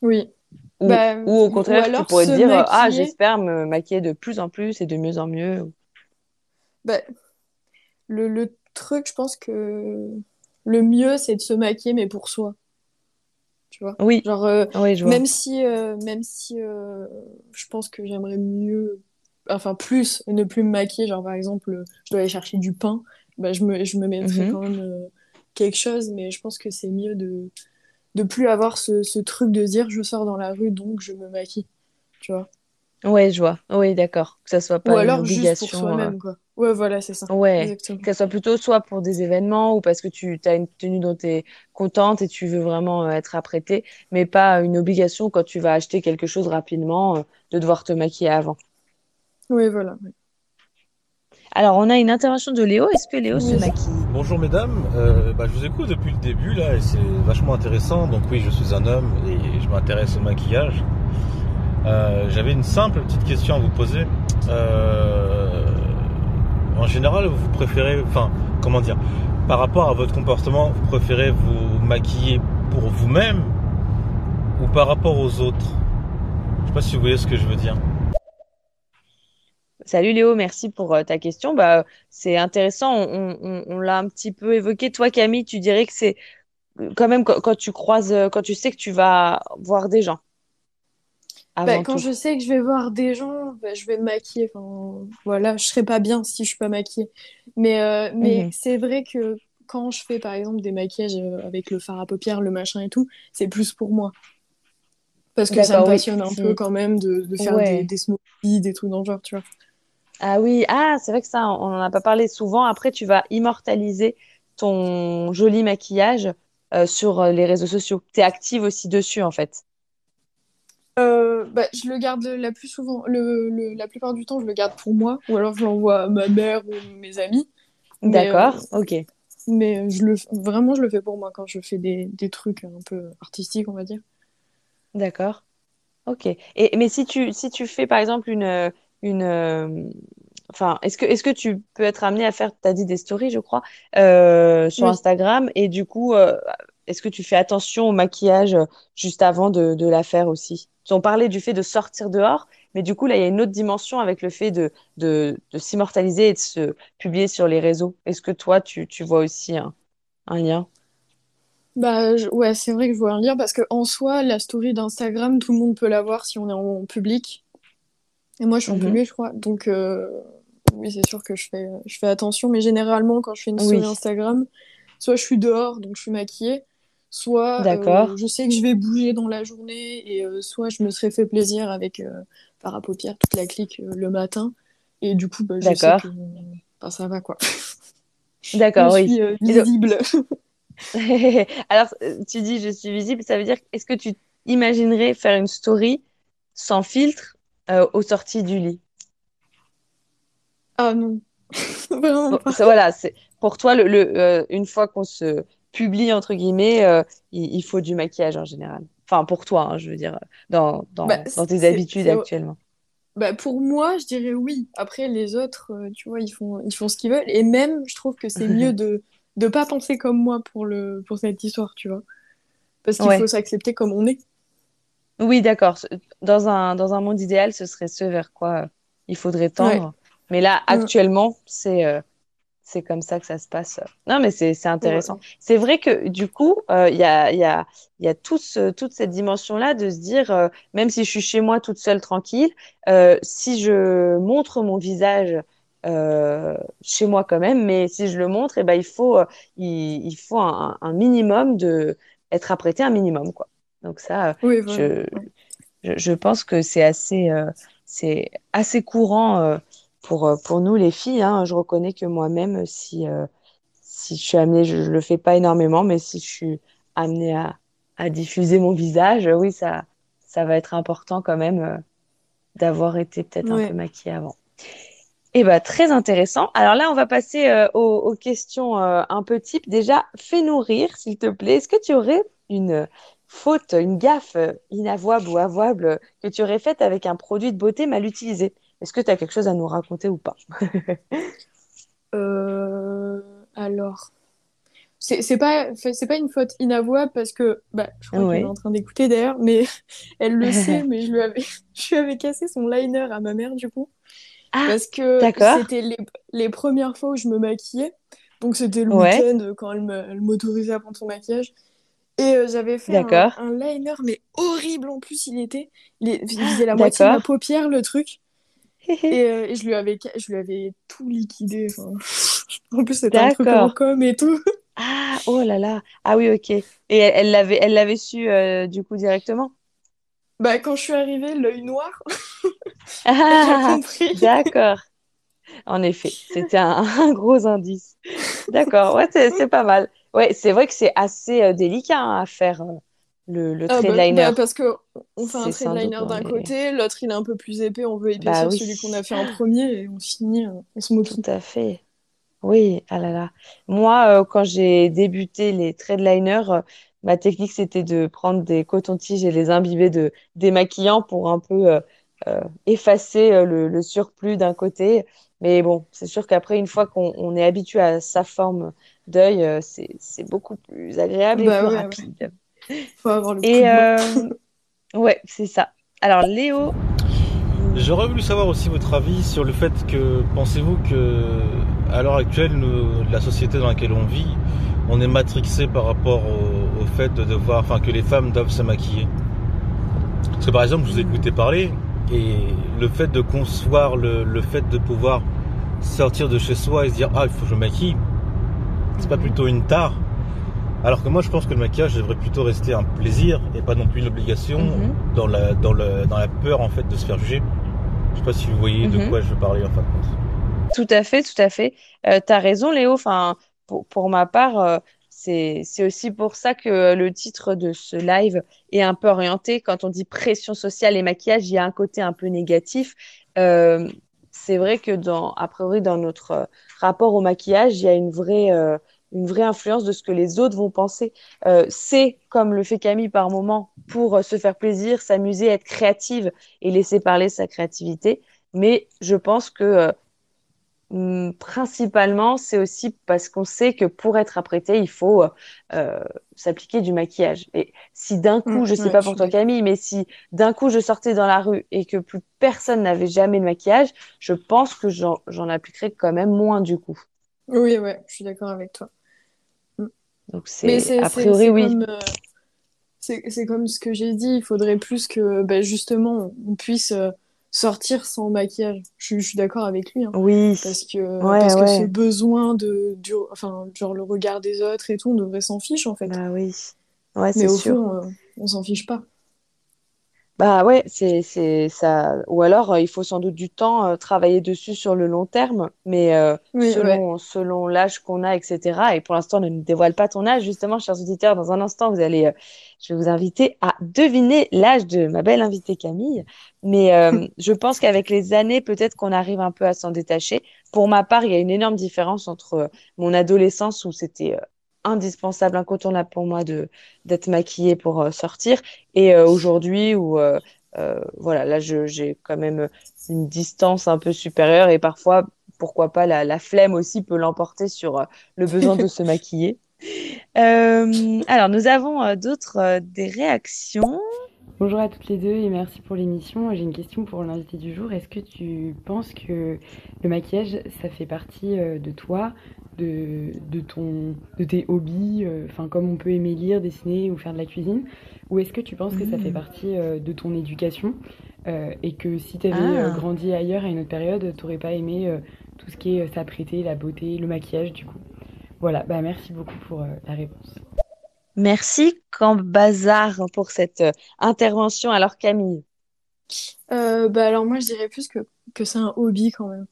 Oui. Ou, Bah, ou au ou contraire, tu alors pourrais te dire, ah, j'espère me maquiller de plus en plus et de mieux en mieux. Bah, le, le truc, je pense que le mieux, c'est de se maquiller, mais pour soi. Tu vois? Oui, Genre, euh, oui, je vois. même si, euh, même si euh, je pense que j'aimerais mieux, enfin plus, ne plus me maquiller. Genre, par exemple, je dois aller chercher du pain, bah, je me, je me mettrais Mhm. quand même quelque chose, mais je pense que c'est mieux de, de plus avoir ce, ce truc de dire je sors dans la rue, donc je me maquille. Tu vois? Ouais, je vois. Oui, d'accord. Que ça soit Ou pas une alors juste pour obligation. euh, soi-même, quoi. Ouais, voilà, c'est ça. Ouais, Exactement. que ça soit plutôt soit pour des événements ou parce que tu as une tenue dont tu es contente et tu veux vraiment euh, être apprêtée, mais pas une obligation quand tu vas acheter quelque chose rapidement euh, de devoir te maquiller avant. Oui, voilà. Alors, on a une intervention de Léo. Est-ce que Léo se maquille? Bonjour mesdames, Euh, bah, je vous écoute depuis le début là et c'est vachement intéressant. Donc oui, je suis un homme et je m'intéresse au maquillage. Euh, J'avais une simple petite question à vous poser. Euh, en général, vous préférez, enfin, comment dire, par rapport à votre comportement, vous préférez vous maquiller pour vous-même ou par rapport aux autres? Je sais pas si vous voyez ce que je veux dire. Salut Léo, merci pour euh, ta question. Bah, c'est intéressant. On, l'a un petit peu évoqué. Toi, Camille, tu dirais que c'est euh, quand même quand, tu croises, quand tu sais que tu vas voir des gens Bah, quand tout. je sais que je vais voir des gens, bah, je vais me maquiller. Enfin, voilà, je serai pas bien si je suis pas maquillée. Mais, euh, mais Mhm. c'est vrai que quand je fais par exemple des maquillages euh, avec le fard à paupières, le machin et tout, c'est plus pour moi. Parce que ça me oui. passionne un peu Si. quand même de, de faire des, Ouais. des smoothies, des trucs dans le genre, tu vois. Ah oui, ah, c'est vrai que ça, on n'en a pas parlé souvent. Après, tu vas immortaliser ton joli maquillage euh, sur les réseaux sociaux. Tu es active aussi dessus, en fait. Euh, bah, je le garde la plus souvent, le, le- la plupart du temps, je le garde pour moi, ou alors je l'envoie à ma mère ou mes amis. Euh, D'accord, ok, mais je le, vraiment, je le fais pour moi quand je fais des, des trucs un peu artistiques, on va dire. d'accord, ok. Et mais si tu si tu fais par exemple une euh, une euh, enfin, est-ce que est-ce que tu peux être amené à faire, t'as dit des stories, je crois, euh, sur Oui. Instagram et du coup, euh, est-ce que tu fais attention au maquillage euh, juste avant de de la faire aussi? On parlait du fait de sortir dehors, mais du coup là, il y a une autre dimension avec le fait de de de s'immortaliser et de se publier sur les réseaux. Est-ce que toi, tu tu vois aussi un un lien? Bah je- ouais, c'est vrai que je vois un lien parce que en soi, la story d'Instagram, tout le monde peut la voir si on est en public. Et moi, je suis en Mhm. public, je crois. Donc euh, oui, c'est sûr que je fais, je fais attention. Mais généralement, quand je fais une story Oui, Instagram, soit je suis dehors, donc je suis maquillée, soit euh, je sais que je vais bouger dans la journée, et euh, soit je me serais fait plaisir avec euh, Paupières, toute la clique euh, le matin. Et du coup, bah, je sais que D'accord. bah, ça va quoi. D'accord, oui. suis visible. Alors, tu dis je suis visible, ça veut dire, est-ce que tu imaginerais faire une story sans filtre aux sorties du lit? Ah non, vraiment Bon, pas. ça, voilà, c'est pour toi le, le, une fois qu'on se publie entre guillemets, euh, il, il faut du maquillage en général. Enfin pour toi, hein, je veux dire dans, Bah, dans, dans tes habitudes actuellement. bah, pour moi, je dirais oui. Après, les autres, euh, tu vois, ils font, ils font ce qu'ils veulent. Et même, je trouve que c'est mieux de de pas penser comme moi pour le, pour cette histoire, tu vois. Parce qu'il faut s'accepter comme on est. Oui, d'accord. Dans un dans un monde idéal, ce serait ce vers quoi euh, il faudrait Ouais. tendre. Mais là, Mm. actuellement, c'est euh, c'est comme ça que ça se passe. Non, mais c'est Ouais. intéressant. C'est vrai que du coup, euh, il y a y a y a tout ce- toute cette dimension-là de se dire, euh, même si je suis chez moi toute seule tranquille, euh, si je montre mon visage chez moi quand même, mais si je le montre, eh ben il faut il, il faut un, un minimum de être apprêté un minimum quoi. Donc ça, Oui, voilà. je je, pense que c'est assez, c'est assez courant pour, euh, pour nous les filles. hein. Je reconnais que moi-même, si, euh, si je suis amenée, je ne le fais pas énormément, mais si je suis amenée à, à diffuser mon visage, oui, ça, ça va être important quand même euh, d'avoir été peut-être un peu maquillée avant. Eh ben, très intéressant. Alors là, on va passer euh, aux, aux questions euh, un peu type. Déjà, fais-nous rire, s'il te plaît. Est-ce que tu aurais une faute, une gaffe inavouable ou avouable que tu aurais faite avec un produit de beauté mal utilisé? Est-ce que tu as quelque chose à nous raconter ou pas? Euh, alors, c'est pas, c'est pas une faute inavouable parce que, bah, je crois qu'elle est en train d'écouter d'ailleurs, mais elle le sait, mais je lui avais, je lui avais cassé son liner à ma mère du coup. Ah, Parce que c'était les, les premières fois où je me maquillais. Donc c'était le Ouais, week-end euh, quand elle m'autorisait à prendre son maquillage. Et euh, j'avais fait un, liner, mais horrible en plus il était. Il, faisait la moitié de ma paupière le truc. Et, euh, et je lui avais, je lui avais tout liquidé. enfin. En plus c'était un truc en com et tout. Ah, oh là là. Ah oui, ok. Et elle l'avait, elle l'avait su euh, du coup directement? Bah quand je suis arrivée, l'œil noir, Ah, compris. d'accord. En effet, c'était un, un gros indice. D'accord, ouais, c'est c'est pas mal. Ouais, c'est vrai que c'est assez euh, délicat hein, à faire euh, le, le Ah bah, liner. bah, parce que on fait un C'est trait de sans doute liner d'un côté, l'autre il est un peu plus épais, on veut Bah épaissir oui, celui qu'on a fait en premier et on finit, euh, on se tout moquit. à fait. Oui, ah là là. Moi, euh, quand j'ai débuté les traits de liner, euh, ma technique, c'était de prendre des cotons-tiges et les imbiber de démaquillant pour un peu euh, effacer le, le surplus d'un côté. Mais bon, c'est sûr qu'après, une fois qu'on on est habitué à sa forme d'œil, c'est, beaucoup plus agréable et plus Bah ouais. rapide. Faut avoir le coup Et de euh, ouais, c'est ça. Alors, Léo, J'aurais voulu savoir aussi votre avis sur le fait que pensez-vous que à l'heure actuelle, nous- la société dans laquelle on vit, on est matrixé par rapport au, au fait de devoir, enfin que les femmes doivent se maquiller? Parce que par exemple, je vous ai écouté parler et le fait de concevoir le, le fait de pouvoir sortir de chez soi et se dire ah il faut que je me maquille, c'est pas plutôt une tare? Alors que moi, je pense que le maquillage devrait plutôt rester un plaisir et pas non plus une obligation Mhm. dans la, dans le, dans la peur en fait de se faire juger. Je sais pas si vous voyez de Mhm. quoi je veux parler en fin de compte. Tout à fait, tout à fait. Euh, tu as raison, Léo. Enfin, pour, pour ma part, euh, c'est, c'est aussi pour ça que le titre de ce live est un peu orienté. Quand on dit pression sociale et maquillage, il y a un côté un peu négatif. Euh, c'est vrai que dans, a priori, dans notre euh, rapport au maquillage, il y a une vraie, euh, une vraie influence de ce que les autres vont penser. Euh, c'est, comme le fait Camille par moment, pour euh, se faire plaisir, s'amuser, être créative et laisser parler sa créativité. Mais je pense que euh, Hum, Principalement, c'est aussi parce qu'on sait que pour être apprêté, il faut euh, s'appliquer du maquillage. Et si d'un coup, Mm, je sais ouais, pas pour toi. Camille, mais si d'un coup je sortais dans la rue et que plus personne n'avait jamais de maquillage, je pense que j'en j'en appliquerais quand même moins du coup. Oui, ouais, je suis d'accord avec toi. Donc c'est a priori oui. Comme, euh, c'est comme ce que j'ai dit, il faudrait plus que ben, justement on puisse euh, sortir sans maquillage. Je, suis d'accord avec lui. Hein. oui. Parce que, parce que ce besoin de, du, enfin, genre le regard des autres et tout, on devrait s'en fiche en fait. Ah oui. Ouais, Mais au fond, euh, on s'en fiche pas. Bah ouais, c'est c'est ça. Ou alors, euh, il faut sans doute du temps euh, travailler dessus sur le long terme, mais euh, selon selon l'âge qu'on a, etc. Et pour l'instant, ne nous dévoile pas ton âge, justement, chers auditeurs. Dans un instant, vous allez, je vais vous inviter à deviner l'âge de ma belle invitée Camille. Mais je pense qu'avec les années, peut-être qu'on arrive un peu à s'en détacher. Pour ma part, il y a une énorme différence entre mon adolescence où c'était indispensable, incontournable pour moi de d'être maquillée pour euh, sortir. Et euh, aujourd'hui, où euh, voilà, là, j'ai quand même une distance un peu supérieure et parfois, pourquoi pas, la, la flemme aussi peut l'emporter sur le besoin de se maquiller. alors, nous avons d'autres des réactions. Bonjour à toutes les deux et merci pour l'émission. J'ai une question pour l'invité du jour. Est-ce que tu penses que le maquillage, ça fait partie de toi, de, de, ton, de tes hobbies, euh, comme on peut aimer lire, dessiner ou faire de la cuisine? Ou est-ce que tu penses que ça fait mmh. partie euh, de ton éducation euh, et que si tu avais ah. grandi ailleurs à une autre période, tu n'aurais pas aimé tout ce qui est s'apprêter, la beauté, le maquillage du coup? Voilà, bah merci beaucoup pour la réponse. Merci Camp Bazar pour cette intervention. Alors Camille bah alors moi je dirais plus que, que c'est un hobby quand même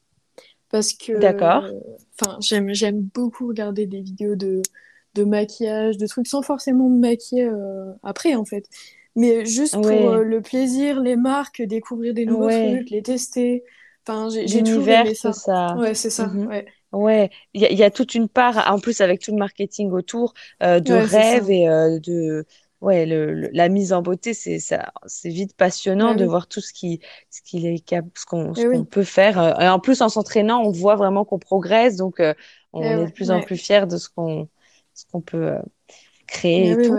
parce que D'accord. enfin j'aime j'aime beaucoup regarder des vidéos de de maquillage de trucs sans forcément me maquiller euh, après en fait mais juste pour euh, le plaisir les marques découvrir des nouveaux trucs les tester enfin j'ai toujours aimé ça. ça ouais c'est ça mhm. ouais Ouais, il y, y, a toute une part, en plus avec tout le marketing autour, euh, de rêve et de, ouais, le, la mise en beauté, c'est ça, c'est vite passionnant bah de voir tout ce qui, ce qu'il est ce qu'on, qu'on peut faire. Euh, et en plus, en s'entraînant, on voit vraiment qu'on progresse, donc euh, on eh est de plus en plus fiers de ce qu'on, ce qu'on peut euh, créer. Et, tout.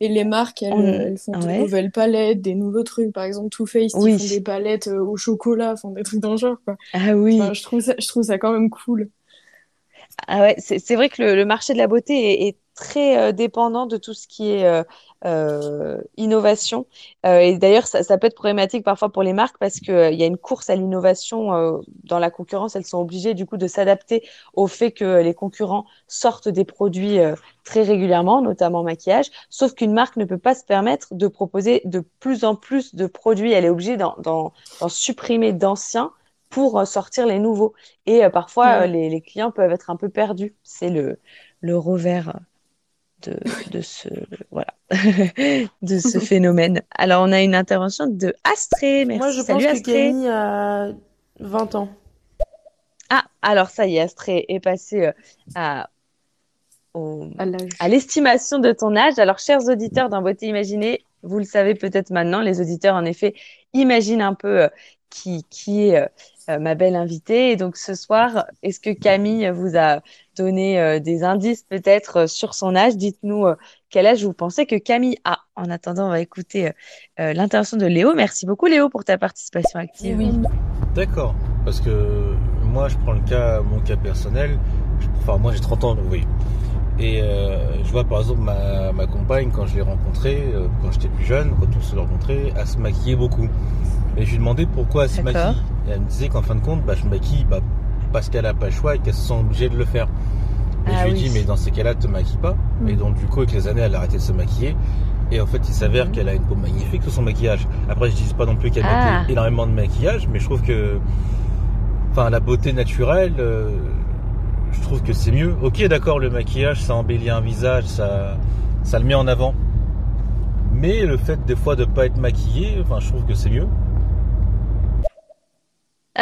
et les marques, elles, elles font des nouvelles palettes, des nouveaux trucs. Par exemple, Too Faced, ils font des palettes au chocolat, font des trucs dans le genre. Quoi. Ah oui. je trouve ça, je trouve ça quand même cool. Ah ouais, c'est vrai que le, le, marché de la beauté est, est très euh, dépendant de tout ce qui est euh, euh, innovation. et d'ailleurs, ça, ça, peut être problématique parfois pour les marques parce qu'il y a une course à l'innovation dans la concurrence. Elles sont obligées du coup de s'adapter au fait que les concurrents sortent des produits très régulièrement, notamment maquillage. Sauf qu'une marque ne peut pas se permettre de proposer de plus en plus de produits. Elle est obligée d'en supprimer d'anciens pour sortir les nouveaux. Et parfois, les, les, clients peuvent être un peu perdus. C'est le, le revers de, de ce voilà de ce phénomène. Alors on a une intervention de Astrée. Merci. Moi je Salut, pense que Camille a 20 ans. Ah alors ça y est, Astrée est passé euh, à à l'estimation de ton âge. Alors chers auditeurs d'un beauté imaginée, vous le savez peut-être maintenant, les auditeurs en effet imaginent un peu euh, qui, qui est euh, ma belle invitée. Et donc ce soir, est-ce que Camille vous a donné euh, des indices peut-être euh, sur son âge? Dites-nous quel âge vous pensez que Camille a. En attendant, on va écouter l'intervention de Léo. Merci beaucoup Léo pour ta participation active. Oui. D'accord, parce que moi je prends le cas, mon cas personnel. Enfin moi j'ai 30 ans, donc oui. Et je vois par exemple ma, ma compagne quand je l'ai rencontrée, quand j'étais plus jeune, quand on se rencontrait, elle se maquillait beaucoup. Et je lui demandais pourquoi elle se maquille. Et elle me disait qu'en fin de compte, bah, je me maquille bah, parce qu'elle a pas le choix et qu'elle se sent obligée de le faire. Et ah je lui ai dit, mais dans ces cas-là, te maquille pas. Mm. Et donc, du coup, avec les années, elle a arrêté de se maquiller. Et en fait, il s'avère mm. qu'elle a une peau magnifique sous son maquillage. Après, je dis pas non plus qu'elle ah. énormément de maquillage, mais je trouve que, enfin, la beauté naturelle, euh, je trouve que c'est mieux. Ok, d'accord, le maquillage, ça embellit un visage, ça, ça le met en avant. Mais le fait des fois de pas être maquillé, enfin, je trouve que c'est mieux.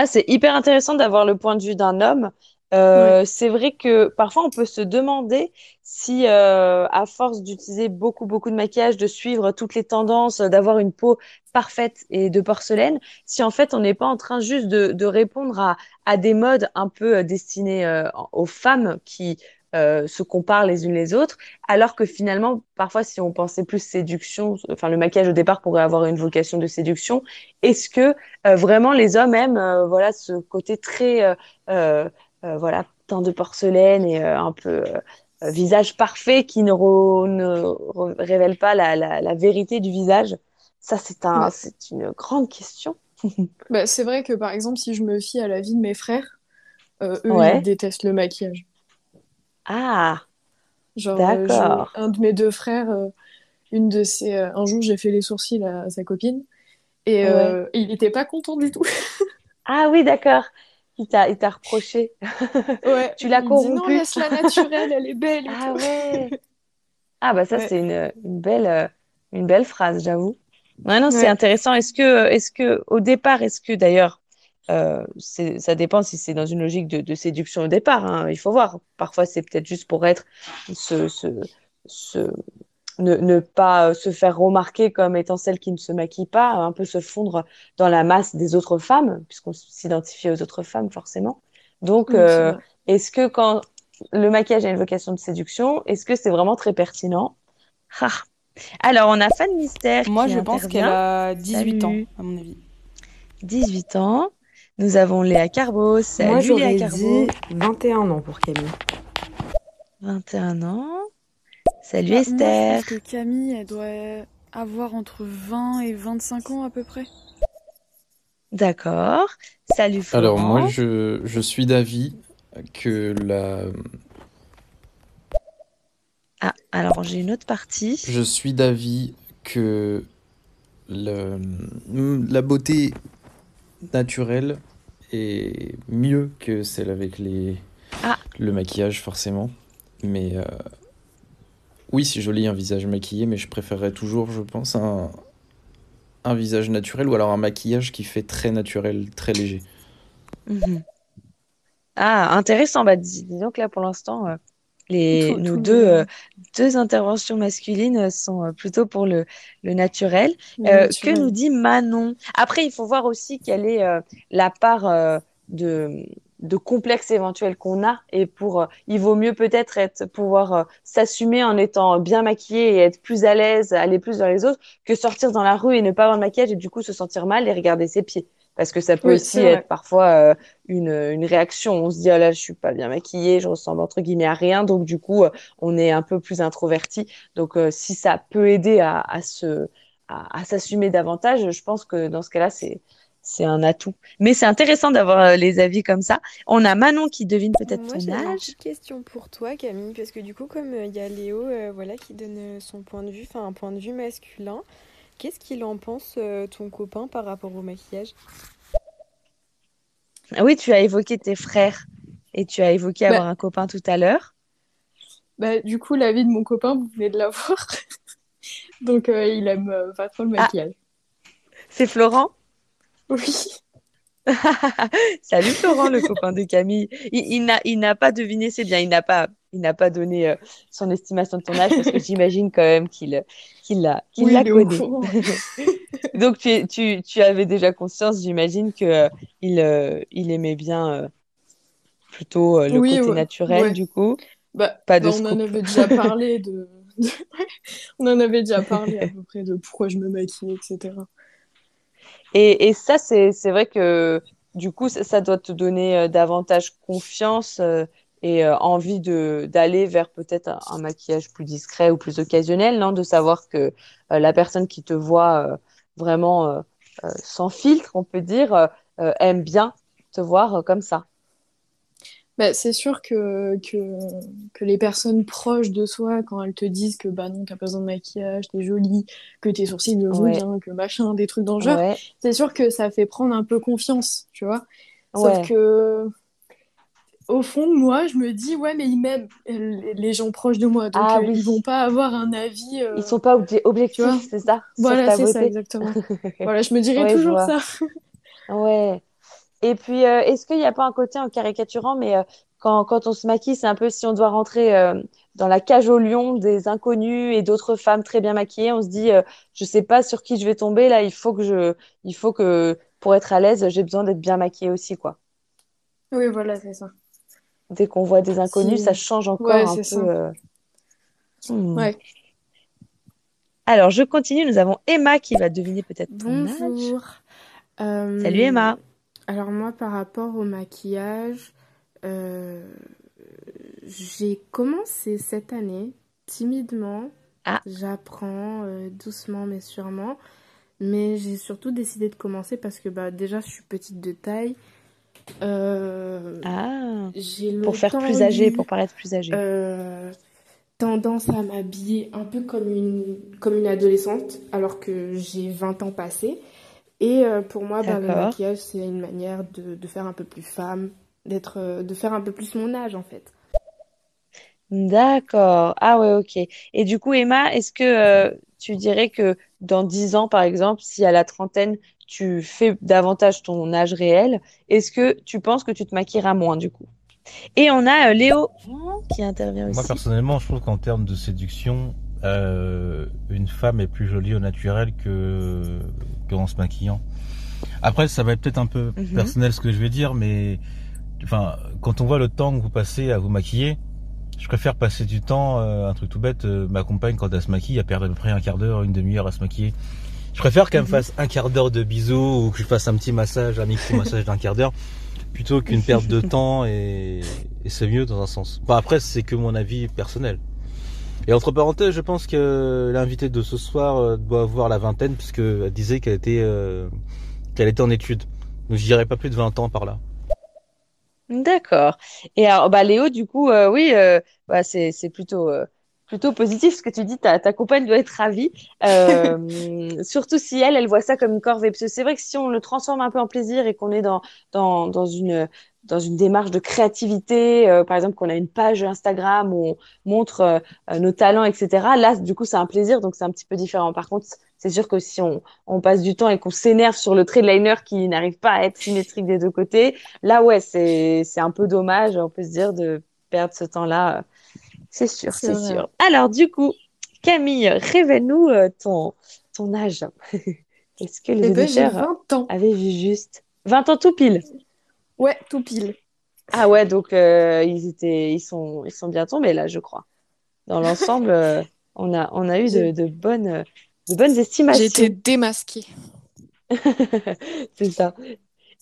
Ah, c'est hyper intéressant d'avoir le point de vue d'un homme. Euh, c'est vrai que parfois on peut se demander si, euh, à force d'utiliser beaucoup beaucoup de maquillage, de suivre toutes les tendances, d'avoir une peau parfaite et de porcelaine, si en fait on n'est pas en train juste de, de répondre à, à, des modes un peu euh, destinés euh, aux femmes qui euh, se comparent les unes les autres, alors que finalement, parfois, si on pensait plus séduction, enfin le maquillage au départ pourrait avoir une vocation de séduction. Est-ce que euh, vraiment les hommes aiment, euh, voilà, ce côté très, voilà, teint de porcelaine et un peu visage parfait qui ne, ne révèle pas la, la, la, vérité du visage? Ça, c'est un, c'est une grande question. bah, c'est vrai que par exemple, si je me fie à la vie de mes frères, euh, eux, ils détestent le maquillage. Ah, Genre, euh, un de mes deux frères, euh, une de ses, un jour, j'ai fait les sourcils à, sa copine et, il n'était pas content du tout. ah oui, d'accord. Il t'a, il t'a reproché. Ouais. tu l'as corrompu. non, laisse-la naturelle, elle est belle. ah ouais. Ah bah ça, c'est une, une, belle, une belle phrase, j'avoue. Ouais, non, c'est intéressant. Est-ce que, est-ce que, au départ, est-ce que d'ailleurs, euh, ça dépend si c'est dans une logique de, de séduction au départ. Hein, il faut voir. Parfois, c'est peut-être juste pour être, ne, ne, pas se faire remarquer comme étant celle qui ne se maquille pas, un peu se fondre dans la masse des autres femmes, puisqu'on s'identifie aux autres femmes forcément. Donc, euh, est-ce que quand le maquillage a une vocation de séduction, est-ce que c'est vraiment très pertinent? Ah. Alors, on a Fan Mystère. Moi, je pense qu'elle a 18 ans, à mon avis. 18 ans. Nous avons Léa Carbo. Salut Moi, j'aurais dit 21 ans pour Camille. 21 ans. Salut bah, Esther. je pense que Camille, elle doit avoir entre 20 et 25 ans à peu près. D'accord. Salut Florent. Alors moi, je, je suis d'avis que la ah, alors j'ai une autre partie. Je suis d'avis que le, la beauté naturelle est mieux que celle avec les, ah. le maquillage, forcément. Mais euh, oui, c'est joli un visage maquillé, mais je préférerais toujours, je pense, un, un visage naturel ou alors un maquillage qui fait très naturel, très léger. Mhm. Ah, intéressant. Bah, dis, donc là, pour l'instant, euh, les, nos deux, euh, deux interventions masculines sont euh, plutôt pour le, le naturel. Euh, que nous dit Manon? Après, il faut voir aussi quelle est la part de, de complexe éventuel qu'on a. Et pour, il vaut mieux peut-être être, pouvoir s'assumer en étant bien maquillé et être plus à l'aise, aller plus vers les autres, que sortir dans la rue et ne pas avoir de maquillage et du coup se sentir mal et regarder ses pieds parce que ça peut aussi être parfois euh, une, une, réaction. On se dit, ah là, je suis pas bien maquillée, je ressemble entre guillemets à rien, donc du coup, euh, on est un peu plus introverti. Donc, euh, si ça peut aider à, à se, à, s'assumer davantage, je pense que dans ce cas-là, c'est c'est un atout. Mais c'est intéressant d'avoir les avis comme ça. On a Manon qui devine peut-être ton âge. Une petite question pour toi, Camille, parce que du coup, comme il y a Léo, voilà, qui donne son point de vue, enfin un point de vue masculin. Qu'est-ce qu'il en pense, euh, ton copain, par rapport au maquillage? Ah Oui, tu as évoqué tes frères et tu as évoqué avoir bah un copain tout à l'heure. Bah, du coup, la vie de mon copain, vous venez de la voir. Donc, euh, il aime euh, pas trop le ah. maquillage. C'est Florent? Oui. Salut Florent, le copain de Camille. Il, il n'a pas deviné, c'est bien, il n'a pas, il n'a pas donné son estimation de ton âge parce que j'imagine quand même qu'il qu'il l'a qu'il l'a connu. Donc tu, tu, tu, avais déjà conscience, j'imagine que euh, il, euh, il aimait bien euh, plutôt le côté naturel du coup. Bah, pas de bah, on en avait déjà parlé de, on en avait déjà parlé à peu près de pourquoi je me maquille, etc. Et, et ça c'est vrai que du coup ça, doit te donner davantage confiance et euh, envie d'aller vers peut-être un, maquillage plus discret ou plus occasionnel, non? De savoir que euh, la personne qui te voit euh, vraiment sans filtre, on peut dire, aime bien te voir comme ça. Bah, c'est sûr que, que, que, les personnes proches de soi, quand elles te disent que bah non, t'as pas besoin de maquillage, t'es jolie, que tes sourcils ne vont bien, que machin, des trucs dans le genre, c'est sûr que ça fait prendre un peu confiance, tu vois. Sauf que au fond de moi, je me dis, ouais, mais ils m'aiment, les gens proches de moi. Donc, ah, euh, ils vont pas avoir un avis. Euh... Ils sont pas objectifs, c'est ça Voilà, c'est ça, exactement. voilà, je me dirais toujours ça. ouais. Et puis, euh, est-ce qu'il n'y a pas un côté en caricaturant, mais euh, quand, quand on se maquille, c'est un peu si on doit rentrer dans la cage au lion des inconnus et d'autres femmes très bien maquillées, on se dit, je sais pas sur qui je vais tomber, là, il faut que je, il faut que, pour être à l'aise, j'ai besoin d'être bien maquillée aussi, quoi. Oui, voilà, c'est ça dès qu'on voit des inconnus, ça change encore un peu. Euh, hmm. Ouais. Alors, je continue. Nous avons Emma qui va deviner peut-être Bonjour. Euh, Salut Emma. Alors moi, par rapport au maquillage, euh, j'ai commencé cette année timidement. Ah. J'apprends euh, doucement mais sûrement. Mais j'ai surtout décidé de commencer parce que bah, déjà, je suis petite de taille. Euh, Ah, pour faire plus âgé, eu, pour paraître plus âgé. euh, tendance à m'habiller un peu comme une, comme une adolescente, alors que j'ai 20 ans passés. Et euh, pour moi, bah, le maquillage, c'est une manière de, de faire un peu plus femme, d'être, euh, de faire un peu plus mon âge, en fait. D'accord. Ah ouais, ok. Et du coup, Emma, est-ce que euh, tu dirais que dans 10 ans, par exemple, si à la trentaine, tu fais davantage ton âge réel, est-ce que tu penses que tu te maquilleras moins du coup? Et on a euh, Léo qui intervient Moi aussi. personnellement, je trouve qu'en termes de séduction, euh, une femme est plus jolie au naturel que qu'en se maquillant. Après, ça va être peut-être un peu Mhm. personnel ce que je vais dire, mais enfin, quand on voit le temps que vous passez à vous maquiller, je préfère passer du temps, euh, un truc tout bête, euh, ma compagne quand elle se maquille, elle perd à peu près un quart d'heure, une demi-heure à se maquiller. Je préfère qu'elle me Mhm. fasse un quart d'heure de bisous ou que je fasse un petit massage, un micro-massage d'un quart d'heure, plutôt qu'une perte de temps et, et c'est mieux dans un sens. Enfin, après, c'est que mon avis personnel. Et entre parenthèses, je pense que l'invitée de ce soir euh, doit avoir la vingtaine puisqu'elle disait qu'elle était, euh, qu'elle était en études. Donc je dirais pas plus de 20 ans par là. D'accord. Et alors, bah, Léo, du coup, euh, oui, bah, c'est, plutôt, plutôt positif ce que tu dis. Ta, ta compagne doit être ravie. Euh, surtout si elle, elle voit ça comme une corvée. Parce que c'est vrai que si on le transforme un peu en plaisir et qu'on est dans, dans, dans une, dans une démarche de créativité, euh, par exemple, qu'on a une page Instagram où on montre euh, nos talents, etc. Là, du coup, c'est un plaisir, donc c'est un petit peu différent. Par contre, c'est sûr que si on, on passe du temps et qu'on s'énerve sur le trait de liner qui n'arrive pas à être symétrique des deux côtés, Là, ouais, c'est un peu dommage, on peut se dire, de perdre ce temps-là. C'est sûr, C'est sûr. Alors, du coup, Camille, révèle-nous euh, ton, ton âge. Est-ce que les Eh ben, j'ai auditeurs 20 ans. avaient vu juste 20 ans tout pile? Ouais, tout pile. Ah ouais, donc euh, ils étaient, ils sont, ils sont bien tombés là, je crois. Dans l'ensemble, euh, on a, on a eu de, J'ai- de bonnes, de bonnes J'ai estimations. été démasquée. C'est ça.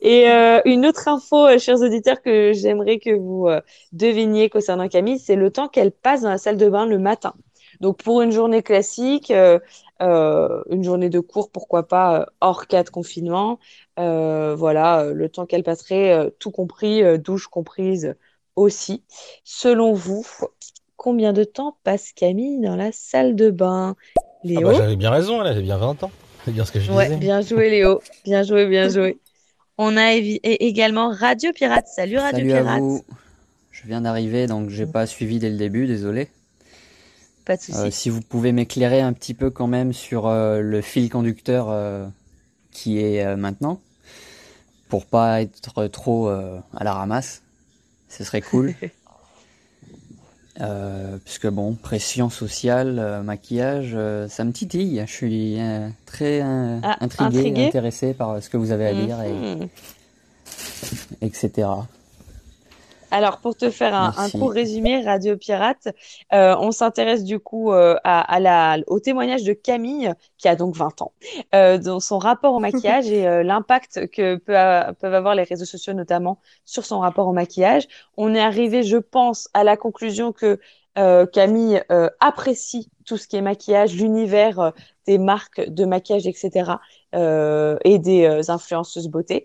Et euh, une autre info, euh, chers auditeurs, que j'aimerais que vous euh, deviniez concernant Camille, c'est le temps qu'elle passe dans la salle de bain le matin. Donc pour une journée classique, euh, une journée de cours, pourquoi pas, hors cas de confinement, voilà, le temps qu'elle passerait, tout compris, douche comprise aussi. Selon vous, combien de temps passe Camille dans la salle de bain? Ah Léo? bah j'avais bien raison, elle avait bien 20 ans. C'est bien ce que je Ouais, disais. bien joué Léo, bien joué, bien joué. On a également Radio Pirate. Salut Radio Salut à Pirate. vous. Je viens d'arriver, donc j'ai pas suivi dès le début, désolé. Pas de souci. Euh, si vous pouvez m'éclairer un petit peu quand même sur euh, le fil conducteur euh, qui est maintenant, pour pas être trop à la ramasse, ce serait cool. Euh, puisque bon, pression sociale, euh, maquillage, euh, ça me titille. Je suis très Ah, intrigué, intrigué intéressé par ce que vous avez à dire, et, Mhm. etc. Alors, pour te faire un, un court résumé, Radio Pirate, euh, on s'intéresse du coup euh, à, à la, au témoignage de Camille, qui a donc 20 ans, euh, dans son rapport au maquillage et euh, l'impact que peut a- peuvent avoir les réseaux sociaux, notamment sur son rapport au maquillage. On est arrivé, je pense, à la conclusion que euh, Camille euh, apprécie tout ce qui est maquillage, l'univers des marques de maquillage, etc., euh, et des euh, influenceuses beauté,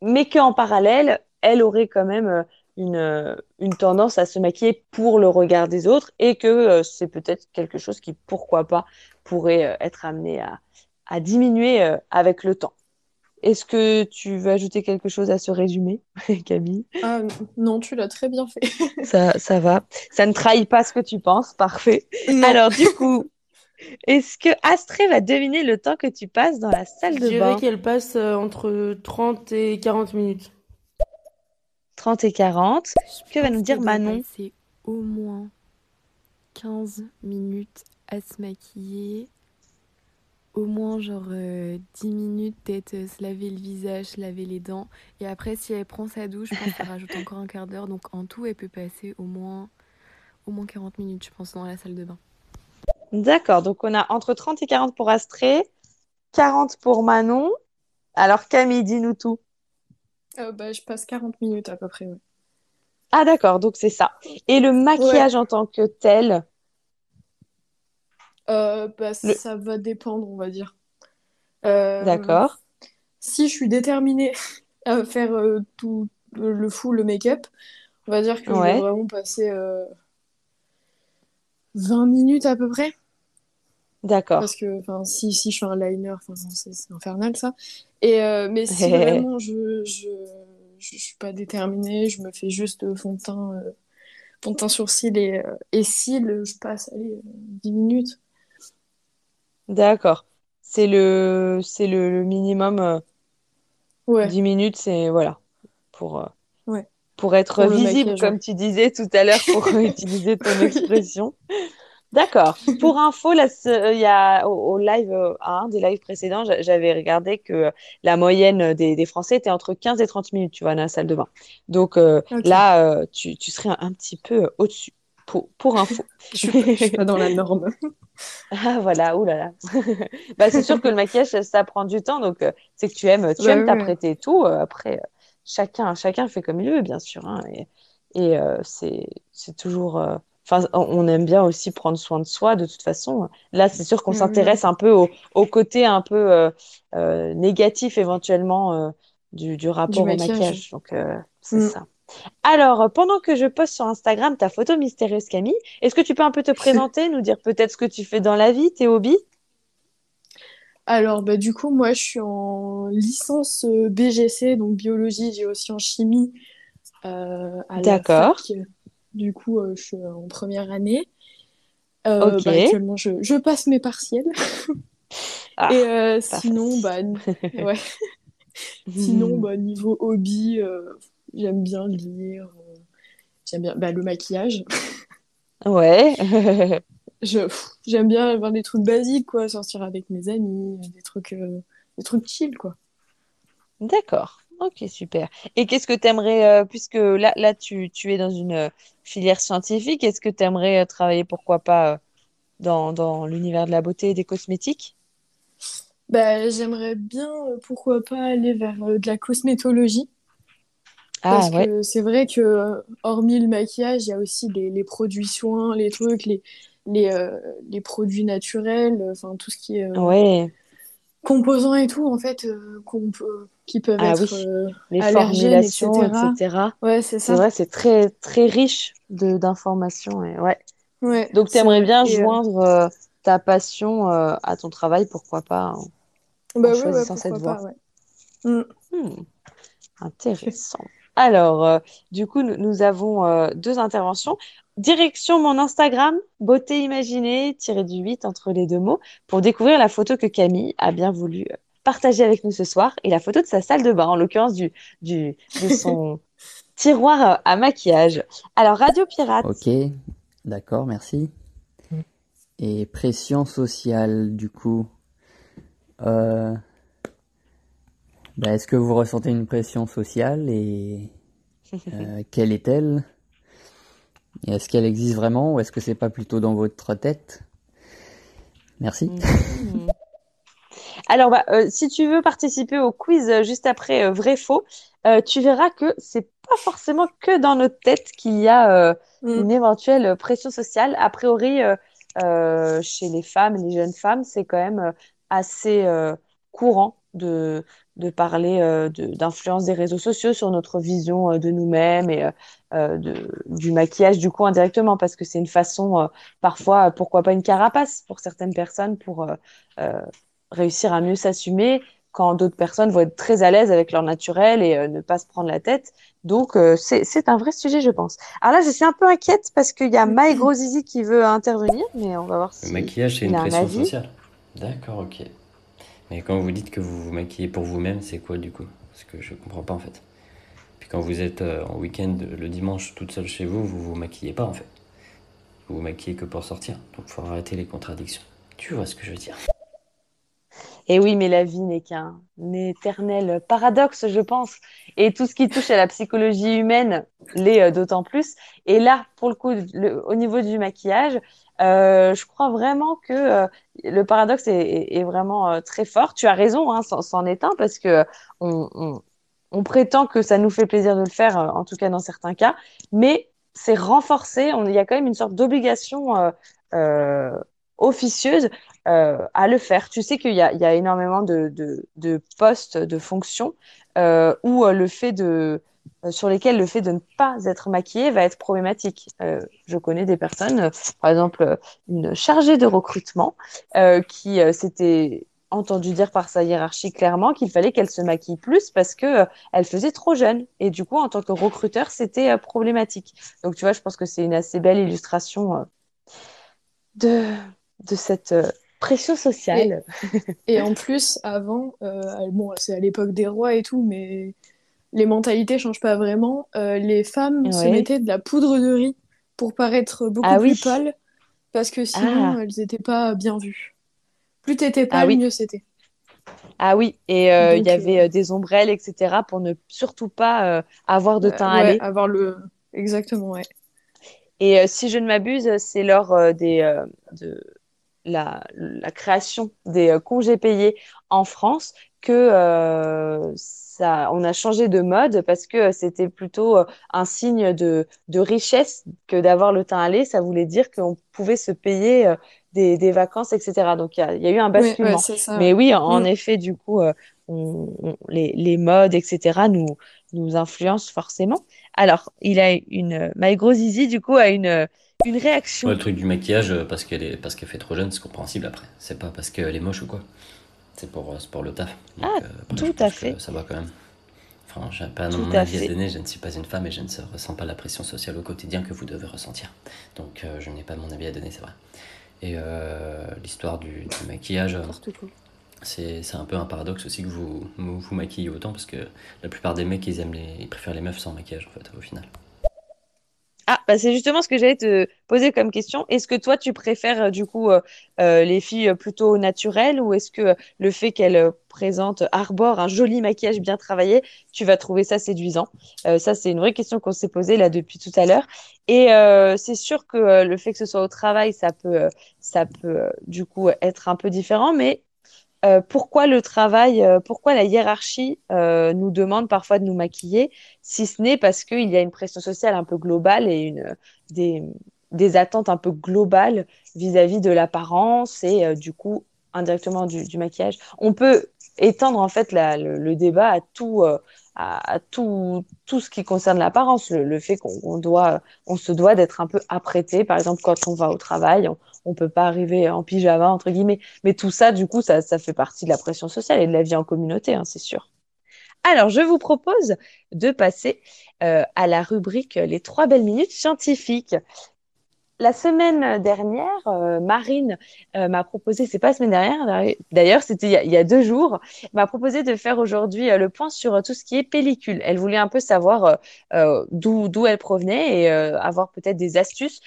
mais qu'en parallèle, elle aurait quand même euh, une, euh, une tendance à se maquiller pour le regard des autres et que euh, c'est peut-être quelque chose qui, pourquoi pas, pourrait euh, être amené à, à diminuer euh, avec le temps. Est-ce que tu veux ajouter quelque chose à ce résumé, Camille? Non, tu l'as très bien fait. Ça, ça va. Ça ne trahit pas ce que tu penses. Parfait. Non. Alors, du coup, est-ce que Astrée va deviner le temps que tu passes dans la salle Je de dirais bain? qu'elle passe euh, entre 30 et 40 minutes. 30 et 40. Je Que va nous dire Manon? passer au moins 15 minutes à se maquiller. Au moins, genre euh, 10 minutes, peut-être euh, se laver le visage, se laver les dents. Et après, si elle prend sa douche, je pense qu'elle rajoute encore un quart d'heure. Donc en tout, elle peut passer au moins, au moins 40 minutes, je pense, dans la salle de bain. D'accord, donc on a entre 30 et 40 pour Astrée, 40 pour Manon. Alors Camille, dis-nous tout. Euh, bah, je passe 40 minutes à peu près. ouais. Ah d'accord, donc c'est ça. Et le maquillage en tant que tel? Euh, bah, Ça va dépendre, on va dire. Euh, d'accord. Si je suis déterminée à faire tout le full, le make-up, on va dire que je vais vraiment passer 20 minutes à peu près. D'accord. Parce que si, si je fais un liner, c'est infernal ça. Et, mais si vraiment je, je, je, suis pas déterminée, je me fais juste fond de teint, euh, fond de teint sourcil et, euh, et cils, je passe allez, 10 minutes. D'accord. C'est le, c'est le, minimum. Euh, ouais. 10 minutes, c'est voilà. Pour, ouais. pour être visible, comme tu disais tout à l'heure, pour utiliser ton expression. D'accord. Pour info, là, il y a au, live, euh, un des lives précédents, j'avais regardé que la moyenne des, Français était entre 15 et 30 minutes, tu vois, dans la salle de bain. Donc euh, là, euh, tu, serais un, petit peu au-dessus. Pour, pour info. je ne suis, pas dans la norme. ah voilà, oulala. bah, c'est sûr que le maquillage, ça, prend du temps, donc c'est que tu aimes, tu aimes t'apprêter et tout. après, chacun, chacun fait comme il veut, bien sûr. Hein, et, et c'est toujours on aime bien aussi prendre soin de soi de toute façon. Là, c'est sûr qu'on mm-hmm. s'intéresse un peu au, côté un peu euh, euh, négatif éventuellement euh, du, rapport au maquillage. Donc, c'est mm. ça. Alors, pendant que je poste sur Instagram ta photo mystérieuse Camille, est-ce que tu peux un peu te présenter, nous dire peut-être ce que tu fais dans la vie, tes hobbies? Alors, bah, du coup, moi, je suis en licence BGC, donc biologie, j'ai aussi en chimie D'accord. Du coup, euh, je suis en première année. Euh, bah, actuellement, je, passe mes partiels. Ah, et euh, sinon, bah, ouais. sinon, bah, niveau hobby, j'aime bien lire. J'aime bien bah, le maquillage. Ouais. j'aime bien avoir des trucs basiques, quoi, sortir avec mes amis, des trucs, des trucs chill, quoi. D'accord. Ok, super. Et qu'est-ce que tu aimerais, puisque là, là tu, tu es dans une filière scientifique, est-ce que tu aimerais travailler, pourquoi pas, dans, dans l'univers de la beauté et des cosmétiques? Bah, J'aimerais bien, pourquoi pas, aller vers de la cosmétologie. Ah, Parce que c'est vrai que, hormis le maquillage, il y a aussi les, les produits soins, les trucs, les, les, les produits naturels, enfin tout ce qui est ouais. composants et tout, en fait, qu'on peut qui peuvent ah être euh, les formulations, etc. Ouais, c'est ça. C'est vrai, c'est très très riche de d'informations et ouais. ouais Donc tu aimerais bien euh, joindre euh, ta passion à ton travail, pourquoi pas en, bah, choisissant cette voie. Mm. Hmm. Intéressant. Alors, du coup, nous, nous avons deux interventions. Direction mon Instagram, beauté imaginée, tiré du 8 entre les deux mots, pour découvrir la photo que Camille a bien voulu partager avec nous ce soir et la photo de sa salle de bain, en l'occurrence du, du, de son tiroir à maquillage. Alors, Radio Pirate. Ok, d'accord, merci. Et pression sociale, du coup. Euh, bah, est-ce que vous ressentez une pression sociale et euh, quelle est-elle? Est-ce qu'elle existe vraiment ou est-ce que c'est pas plutôt dans votre tête? Merci. Mm-hmm. Alors, bah, euh, si tu veux participer au quiz euh, juste après euh, vrai-faux, tu verras que c'est pas forcément que dans notre tête qu'il y a mm. une éventuelle pression sociale. A priori, chez les femmes, les jeunes femmes, c'est quand même assez courant de, de parler d'influence des réseaux sociaux sur notre vision de nous-mêmes et de, du maquillage, du coup, indirectement, parce que c'est une façon, parfois, pourquoi pas une carapace pour certaines personnes, pour réussir à mieux s'assumer quand d'autres personnes vont être très à l'aise avec leur naturel et euh, ne pas se prendre la tête. Donc, euh, c'est un vrai sujet, je pense. Alors là, je suis un peu inquiète parce qu'il y a Maï Grosizi qui veut intervenir, mais on va voir si. Le maquillage, c'est une pression sociale. D'accord, ok. Mais quand vous dites que vous vous maquillez pour vous-même, c'est quoi du coup? Parce que je comprends pas en fait. Puis quand vous êtes euh, en week-end le dimanche toute seule chez vous, vous vous maquillez pas en fait. Vous vous maquillez que pour sortir. Donc, il faut arrêter les contradictions. Tu vois ce que je veux dire? Et oui, mais la vie n'est qu'un éternel paradoxe, je pense. Et tout ce qui touche à la psychologie humaine l'est euh, d'autant plus. Et là, pour le coup, au niveau du maquillage, euh, je crois vraiment que euh, le paradoxe est, vraiment très fort. Tu as raison, hein, c'en est un, parce que on, prétend que ça nous fait plaisir de le faire, en tout cas dans certains cas, mais c'est renforcé. il y a quand même une sorte d'obligation officieuse à le faire. Tu sais qu'il y, a, énormément de, postes, de fonctions où le fait de euh, sur lesquels le fait de ne pas être maquillé va être problématique. Euh, je connais des personnes, euh, par exemple une chargée de recrutement, qui s'était entendu dire par sa hiérarchie clairement qu'il fallait qu'elle se maquille plus parce que elle faisait trop jeune et du coup en tant que recruteur c'était problématique. Donc tu vois, je pense que c'est une assez belle illustration de de cette pression sociale. Et, et, en plus avant, bon c'est à l'époque des rois et tout, mais les mentalités changent pas vraiment. Euh, les femmes se mettaient de la poudre de riz pour paraître beaucoup ah plus pâles, parce que sinon ah. elles n'étaient pas bien vues. Plus t'étais ah pâle, mieux c'était. Ah oui, et euh, il y avait euh, des ombrelles, etc., pour ne surtout pas avoir de teint ouais, avoir le... Exactement, ouais. Et si je ne m'abuse, c'est lors des, de la, la, création des congés payés en France que on a changé de mode parce que c'était plutôt euh, un signe de, richesse que d'avoir le teint allé. Ça voulait dire qu'on pouvait se payer euh, des, vacances, etc. Donc il y, a eu un basculement. Mais oui, en, mm. effet, du coup, euh, les, modes, etc. nous nous influencent forcément. Alors, il a une My Zizi, du coup, a une une réaction. le truc du maquillage, parce qu'elle est parce qu'elle fait trop jeune, c'est compréhensible après. C'est pas parce qu'elle est moche ou quoi. C'est pour, euh, pour le taf. ah, euh, tout à fait. Ça va quand même. Enfin, j'ai pas mon avis à donner, je ne suis pas une femme et je ne ressens pas la pression sociale au quotidien que vous devez ressentir. Donc euh, je n'ai pas mon avis à donner, c'est vrai. Et l'histoire du, maquillage, c'est un peu un paradoxe aussi que vous, vous, maquillez autant parce que la plupart des mecs, ils, aiment les, ils préfèrent les meufs sans maquillage en fait, au final. Ah, bah c'est justement ce que j'allais te poser comme question. Est-ce que toi, tu préfères euh, du coup euh, euh, les filles plutôt naturelles ou est-ce que le fait qu'elles présentent, arborent un joli maquillage bien travaillé, tu vas trouver ça séduisant? Ça, c'est une vraie question qu'on s'est posée là depuis tout à l'heure. Et c'est sûr que le fait que ce soit au travail, ça peut, ça peut du coup être un peu différent, mais euh, pourquoi le travail, euh, pourquoi la hiérarchie euh, nous demande parfois de nous maquiller, si ce n'est parce qu'il y a une pression sociale un peu globale et une, des, attentes un peu globales vis-à-vis de l'apparence et du coup indirectement du, maquillage. On peut étendre en fait la, le, débat à tout, à, tout, tout ce qui concerne l'apparence, le, fait qu'on doit, on se doit d'être un peu apprêté. Par exemple, quand on va au travail, on, on peut pas arriver en pyjama entre guillemets. Mais tout ça, du coup, ça, ça fait partie de la pression sociale et de la vie en communauté, hein, c'est sûr. Alors, je vous propose de passer euh, à la rubrique Les trois belles minutes scientifiques la semaine dernière, euh, Marine euh, m'a proposé, c'est pas la semaine dernière, d'ailleurs, c'était il, y a deux jours, m'a proposé de faire aujourd'hui euh, le point sur tout ce qui est pellicule. Elle voulait un peu savoir d'où elle provenait et avoir peut-être des astuces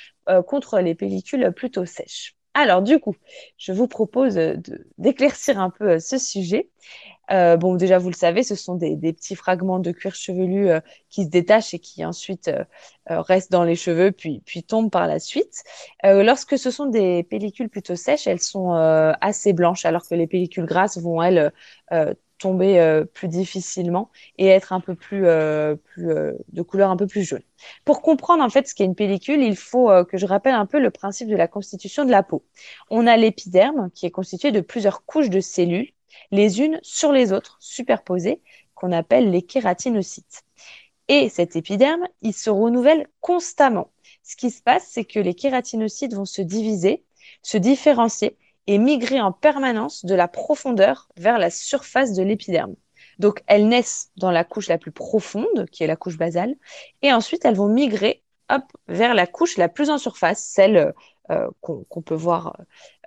contre les pellicules plutôt sèches. Alors, du coup, je vous propose d'éclaircir un peu ce sujet. Euh, bon, déjà, vous le savez, ce sont des, petits fragments de cuir chevelu euh, qui se détachent et qui ensuite euh, restent dans les cheveux, puis, puis tombent par la suite. lorsque ce sont des pellicules plutôt sèches, elles sont assez blanches, alors que les pellicules grasses vont, elles, tomber plus difficilement et être un peu plus, plus de couleur un peu plus jaune. Pour comprendre en fait ce qu'est une pellicule, il faut que je rappelle un peu le principe de la constitution de la peau. On a l'épiderme qui est constitué de plusieurs couches de cellules les unes sur les autres, superposées, qu'on appelle les kératinocytes. Et cet épiderme, il se renouvelle constamment. Ce qui se passe, c'est que les kératinocytes vont se diviser, se différencier et migrer en permanence de la profondeur vers la surface de l'épiderme. Donc, elles naissent dans la couche la plus profonde, qui est la couche basale, et ensuite elles vont migrer hop, vers la couche la plus en surface, celle euh, qu'on peut voir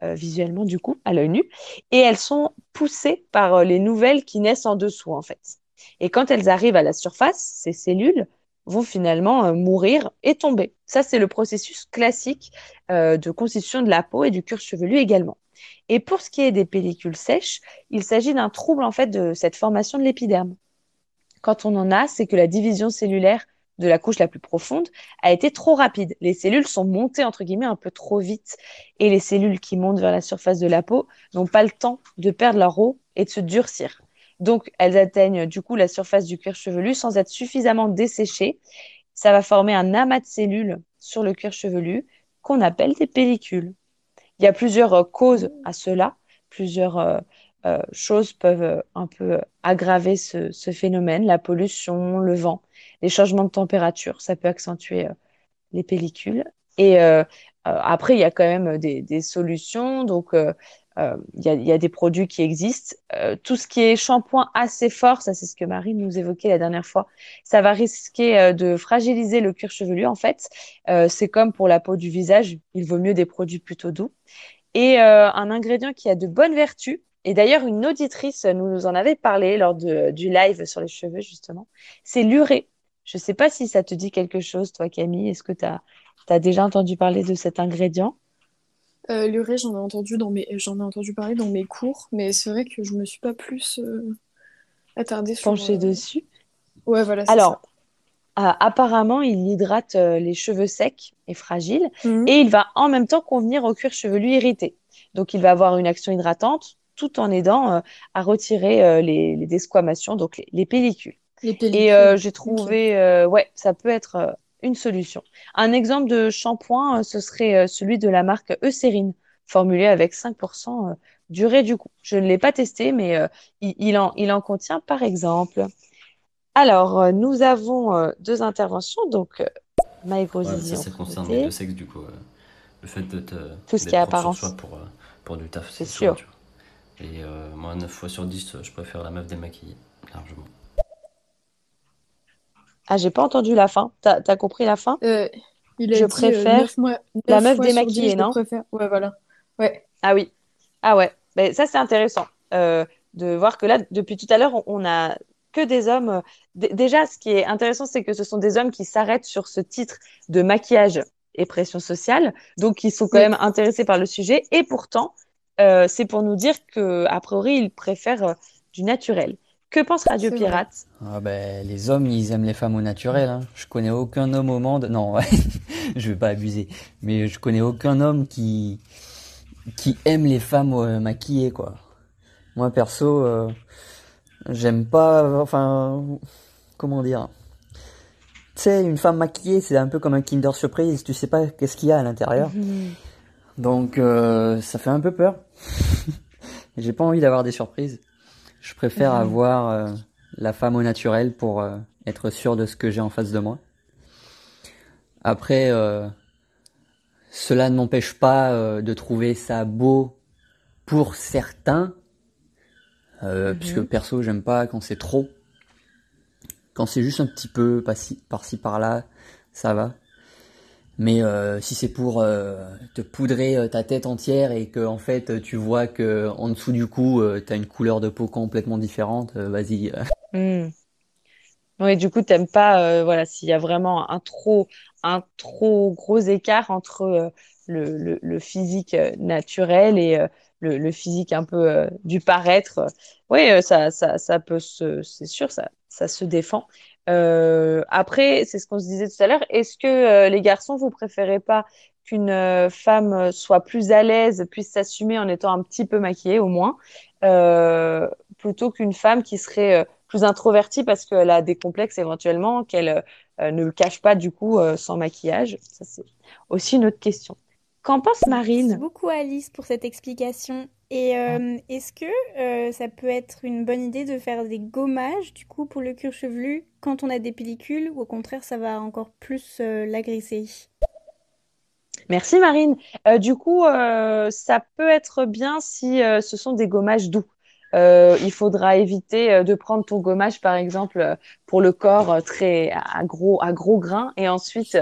euh, visuellement du coup à l'œil nu, et elles sont poussées par euh, les nouvelles qui naissent en dessous en fait. Et quand elles arrivent à la surface, ces cellules vont finalement mourir et tomber. Ça, c'est le processus classique de constitution de la peau et du cuir chevelu également. Et pour ce qui est des pellicules sèches, il s'agit d'un trouble en fait de cette formation de l'épiderme. Quand on en a, c'est que la division cellulaire de la couche la plus profonde a été trop rapide. Les cellules sont montées entre guillemets un peu trop vite et les cellules qui montent vers la surface de la peau n'ont pas le temps de perdre leur eau et de se durcir. Donc, elles atteignent du coup la surface du cuir chevelu sans être suffisamment desséchées. Ça va former un amas de cellules sur le cuir chevelu qu'on appelle des pellicules. Il y a plusieurs causes à cela, plusieurs choses peuvent un peu aggraver ce, phénomène, la pollution, le vent, les changements de température, ça peut accentuer les pellicules. Et euh, après, il y a quand même des, solutions. Donc, euh, euh, il y, a, des produits qui existent. tout ce qui est shampoing assez fort, ça c'est ce que Marie nous évoquait la dernière fois, ça va risquer de fragiliser le cuir chevelu en fait. c'est comme pour la peau du visage, il vaut mieux des produits plutôt doux. Et un ingrédient qui a de bonnes vertus, et d'ailleurs une auditrice nous en avait parlé lors du live sur les cheveux justement, c'est l'urée. Je ne sais pas si ça te dit quelque chose, toi Camille, est-ce que tu as déjà entendu parler de cet ingrédient? Euh, L'urée, j'en ai entendu dans mes, j'en ai entendu parler dans mes cours, mais c'est vrai que je me suis pas plus euh, attardée sur. Penchée euh, dessus? Ouais, voilà. Alors, apparemment, il hydrate les cheveux secs et fragiles, mhm. et il va en même temps convenir au cuir chevelu irrité. Donc, il va avoir une action hydratante tout en aidant à retirer les, les, desquamations, donc. Les pellicules. Et j'ai trouvé, ouais, ça peut être une solution. Un exemple de shampoing, euh, ce serait euh, celui de la marque Eucérine, formulé avec 5% euh, durée du coup. Je ne l'ai pas testé, mais il, en, il en contient par exemple. Alors, nous avons deux interventions. Donc, Maïgro ouais, ça, ça concerne les deux sexes du coup. le fait de te. Tout ce qui est apparence. Pour, pour du taf, c'est sûr. Et moi, 9 fois sur 10, je préfère la meuf démaquillée, largement. Ah, j'ai pas entendu la fin. T'as as compris la fin? Euh, il a Je dit, préfère mois, la meuf démaquillée, non? Ouais, voilà. Ouais. Ah oui. Ah ouais. Ben, ça, c'est intéressant euh, de voir que là, depuis tout à l'heure, on, a que des hommes. déjà, ce qui est intéressant, c'est que ce sont des hommes qui s'arrêtent sur ce titre de maquillage et pression sociale, donc qui sont quand même intéressés par le sujet. Et pourtant, euh, c'est pour nous dire que a priori, ils préfèrent du naturel. Que pense Radio Pirate? Ah ben, Les hommes, ils aiment les femmes au naturel. Hein. Je connais aucun homme au monde. Non, je vais pas abuser. Mais je connais aucun homme qui qui aime les femmes euh, maquillées, quoi. Moi, perso, euh, j'aime pas. Enfin, comment dire Tu sais, une femme maquillée, c'est un peu comme un Kinder Surprise. Tu sais pas qu'est-ce qu'il y a à l'intérieur. Mhm. Donc, euh, ça fait un peu peur. J'ai pas envie d'avoir des surprises. Je préfère avoir euh, la femme au naturel pour euh, être sûr de ce que j'ai en face de moi. Après, euh, cela ne m'empêche pas de trouver ça beau pour certains, mhm. puisque perso, j'aime pas quand c'est trop. Quand c'est juste un petit peu par-ci par-là, ça va. Mais euh, si c'est pour euh, te poudrer euh, ta tête entière et que en fait tu vois que en dessous du cou tu as une couleur de peau complètement différente, vas-y. Hmm. Oui, du coup t'aimes pas voilà s'il y a vraiment un trop un trop gros écart entre le, physique naturel et le, le, physique un peu du paraître. Oui, ça, ça, ça peut se, c'est sûr, ça, ça se défend. Euh, après, c'est ce qu'on se disait tout à l'heure. Est-ce que euh, les garçons, vous préférez pas qu'une euh, femme soit plus à l'aise, puisse s'assumer en étant un petit peu maquillée au moins, plutôt qu'une femme qui serait plus introvertie parce qu'elle a des complexes éventuellement, qu'elle ne le cache pas du coup sans maquillage? Ça, c'est aussi une autre question. Qu'en pense Marine? Merci beaucoup Alice pour cette explication. Et euh, est-ce que euh, ça peut être une bonne idée de faire des gommages du coup pour le cuir chevelu quand on a des pellicules ou au contraire ça va encore plus euh, l'agresser? Merci Marine. du coup, ça peut être bien si ce sont des gommages doux. Euh, il faudra éviter euh, de prendre ton gommage, par exemple, euh, pour le corps très à gros, à gros grains, et ensuite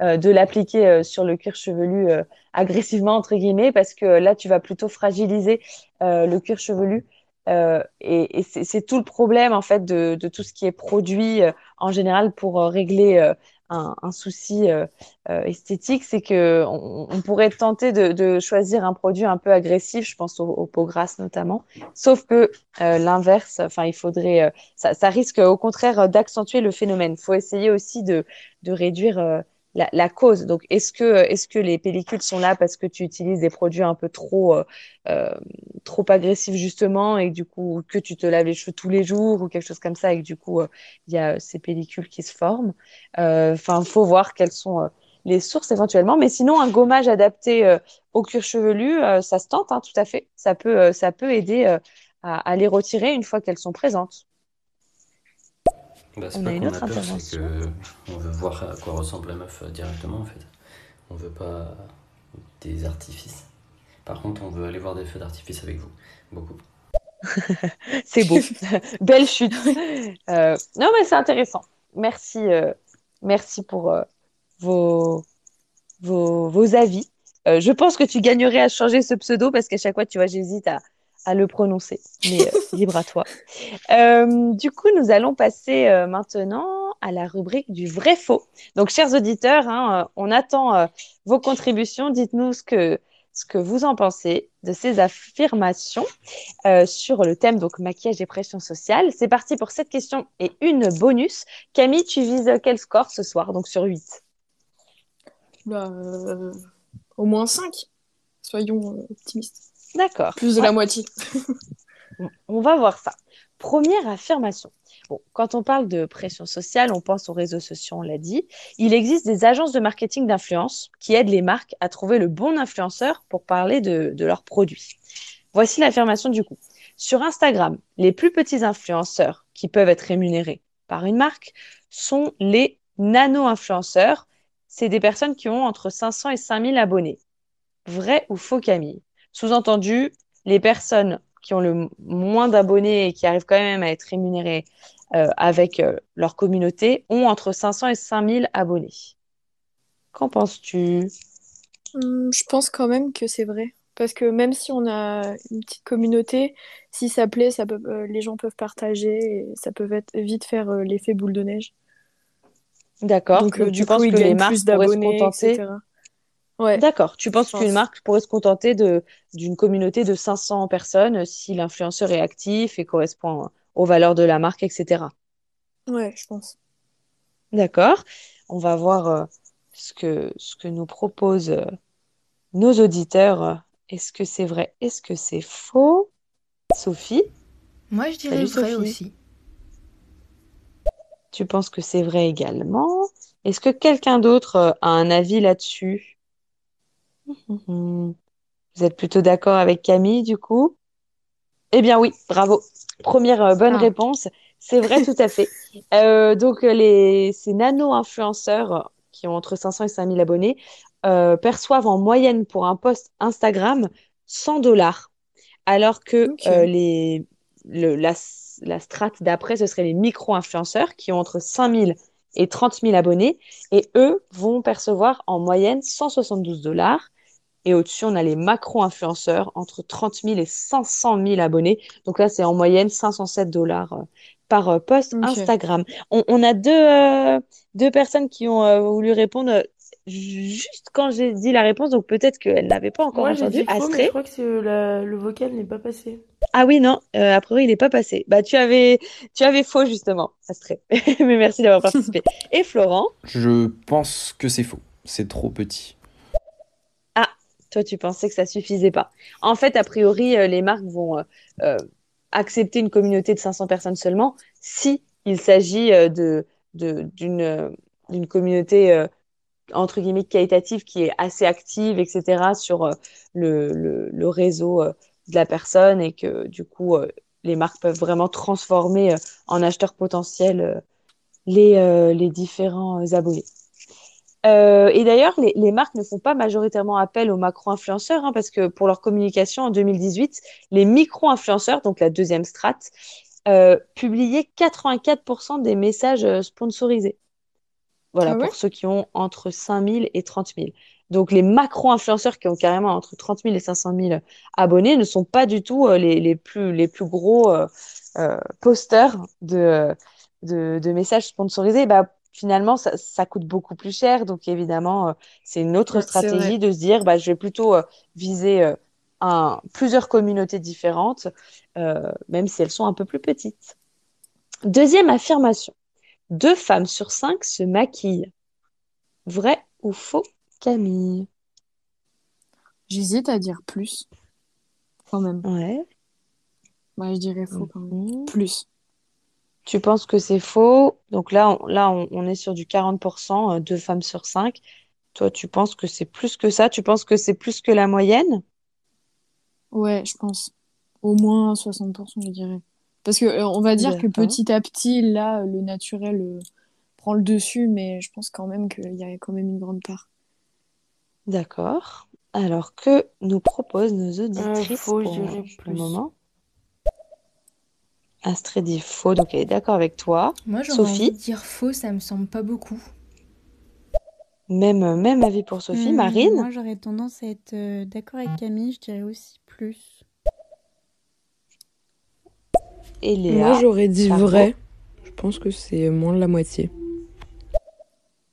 de l'appliquer sur le cuir chevelu agressivement entre guillemets, parce que là, tu vas plutôt fragiliser le cuir chevelu. et, et c'est tout le problème en fait de, de, tout ce qui est produit en général pour régler un, souci euh, euh, esthétique, c'est que on, pourrait tenter de, choisir un produit un peu agressif, je pense aux, peaux grasses notamment, sauf que euh, l'inverse, enfin il faudrait, ça, risque au contraire d'accentuer le phénomène. Il faut essayer aussi de, réduire la, cause. Donc, est-ce que, les pellicules sont là parce que tu utilises des produits un peu trop, euh, euh, trop agressifs, justement, et du coup, que tu te laves les cheveux tous les jours ou quelque chose comme ça, et que du coup, euh, il y a ces pellicules qui se forment? Enfin, il faut voir quelles sont les sources éventuellement. Mais sinon, un gommage adapté au cuir chevelu, ça se tente, hein, tout à fait. Ça peut aider à les retirer une fois qu'elles sont présentes. Bah, c'est pas qu'on a, peur, c'est qu'on veut voir à quoi ressemble la meuf euh, directement en fait. On veut pas des artifices. Par contre, on veut aller voir des feux d'artifice avec vous. Beaucoup. c'est beau. Belle chute. Euh, non, mais c'est intéressant. Merci, euh, merci pour vos, vos, vos, avis. je pense que tu gagnerais à changer ce pseudo parce qu'à chaque fois, tu vois, j'hésite à, à le prononcer, mais euh, libre à toi. Euh, du coup, nous allons passer euh, maintenant à la rubrique du vrai-faux. Donc, chers auditeurs, hein, on attend vos contributions. Dites-nous ce que, ce que vous en pensez de ces affirmations sur le thème donc maquillage et pression sociale. C'est parti pour cette question et une bonus. Camille, tu vises quel score ce soir, donc sur 8 bah, Au moins 5. Soyons optimistes. D'accord. Plus de la moitié. on va voir ça. Première affirmation. Bon, quand on parle de pression sociale, on pense aux réseaux sociaux, on l'a dit. Il existe des agences de marketing d'influence qui aident les marques à trouver le bon influenceur pour parler de, de leurs produits. Voici l'affirmation du coup. Sur Instagram, les plus petits influenceurs qui peuvent être rémunérés par une marque sont les nano-influenceurs. C'est des personnes qui ont entre 500 et 5000 abonnés. Vrai ou faux, Camille? Sous-entendu, les personnes qui ont le moins d'abonnés et qui arrivent quand même à être rémunérées euh, avec euh, leur communauté ont entre 500 et 5000 abonnés. Qu'en penses-tu? Hum, Je pense quand même que c'est vrai. Parce que même si on a une petite communauté, si ça plaît, ça peut, euh, les gens peuvent partager et ça peut vite faire l'effet boule de neige. D'accord. Donc, tu penses que les marques pourraient se contenter Ouais. D'accord. Tu penses qu'une marque pourrait se contenter de d'une communauté de 500 personnes si l'influenceur est actif et correspond aux valeurs de la marque, etc. Ouais, je pense. D'accord. On va voir euh, ce que ce que nous proposent euh, nos auditeurs. Est-ce que c'est vrai? Est-ce que c'est faux? Sophie? Moi, je dirais vrai aussi. Tu penses que c'est vrai également? Est-ce que quelqu'un d'autre euh, a un avis là-dessus? Vous êtes plutôt d'accord avec Camille, du coup? Eh bien oui, bravo. Première euh, bonne ah. réponse. C'est vrai, tout à fait. Euh, donc, euh, les, ces nano-influenceurs qui ont entre 500 et 5000 abonnés perçoivent en moyenne pour un post Instagram 100 dollars. Alors que les, la, la strate d'après, ce serait les micro-influenceurs qui ont entre 5000 et 30 000 abonnés. Et eux vont percevoir en moyenne 172 dollars. Et au-dessus, on a les macro-influenceurs entre 30 000 et 500 000 abonnés. Donc là, c'est en moyenne 507 dollars euh, par euh, post Instagram. On, a deux, euh, deux personnes qui ont voulu répondre juste quand j'ai dit la réponse, donc peut-être qu'elle n'avait pas encore entendu. Astrée. je crois que le vocal n'est pas passé. Ah oui, non, a priori, il n'est pas passé. Bah, tu avais, tu avais faux, justement, Astrée. Mais merci d'avoir participé. Et Florent? Je pense que c'est faux. C'est trop petit. Toi, tu pensais que ça suffisait pas. En fait, a priori, euh, les marques vont euh, euh, accepter une communauté de 500 personnes seulement si il s'agit de, d'une, communauté entre guillemets qualitative qui est assez active, etc. sur le, le, réseau de la personne et que du coup, les marques peuvent vraiment transformer en acheteurs potentiels les, les différents abonnés. Euh, et d'ailleurs, les, marques ne font pas majoritairement appel aux macro-influenceurs, hein, parce que pour leur communication en 2018, les micro-influenceurs, donc la deuxième strate, euh, publiaient 84% des messages euh, sponsorisés. Voilà, ah pour ceux qui ont entre 5000 et 30 000. Donc les macro-influenceurs qui ont carrément entre 30 000 et 500 000 abonnés ne sont pas du tout les, les, plus, les plus gros posters de, de, de, messages sponsorisés. Bah, finalement, ça, coûte beaucoup plus cher. Donc, évidemment, euh, c'est une autre stratégie de se dire, bah, je vais plutôt euh, viser euh, un, plusieurs communautés différentes, même si elles sont un peu plus petites. Deuxième affirmation. Deux femmes sur cinq se maquillent. Vrai ou faux, Camille? J'hésite à dire plus, quand même. Ouais. Ouais, je dirais faux quand même. Mhm. Plus. Tu penses que c'est faux? Donc là, on, là, on, on est sur du 40%, euh, deux femmes sur cinq. Toi, tu penses que c'est plus que ça? Tu penses que c'est plus que la moyenne? Ouais, je pense. Au moins 60%, je dirais. Parce que euh, on va dire que petit à petit, là, le naturel euh, prend le dessus, mais je pense quand même qu'il y a quand même une grande part. D'accord. Alors, que nous proposent nos Euh, auditrices pour, le moment? Astrid dit faux, donc elle est d'accord avec toi. Moi, j'aurais envie Sophie, de dire faux, ça me semble pas beaucoup. même, même avis pour Sophie. Hmm, Marine? moi, j'aurais tendance à être euh, d'accord avec Camille, je dirais aussi plus. Et Moi, Léa? j'aurais dit vrai. Je pense que c'est moins de la moitié.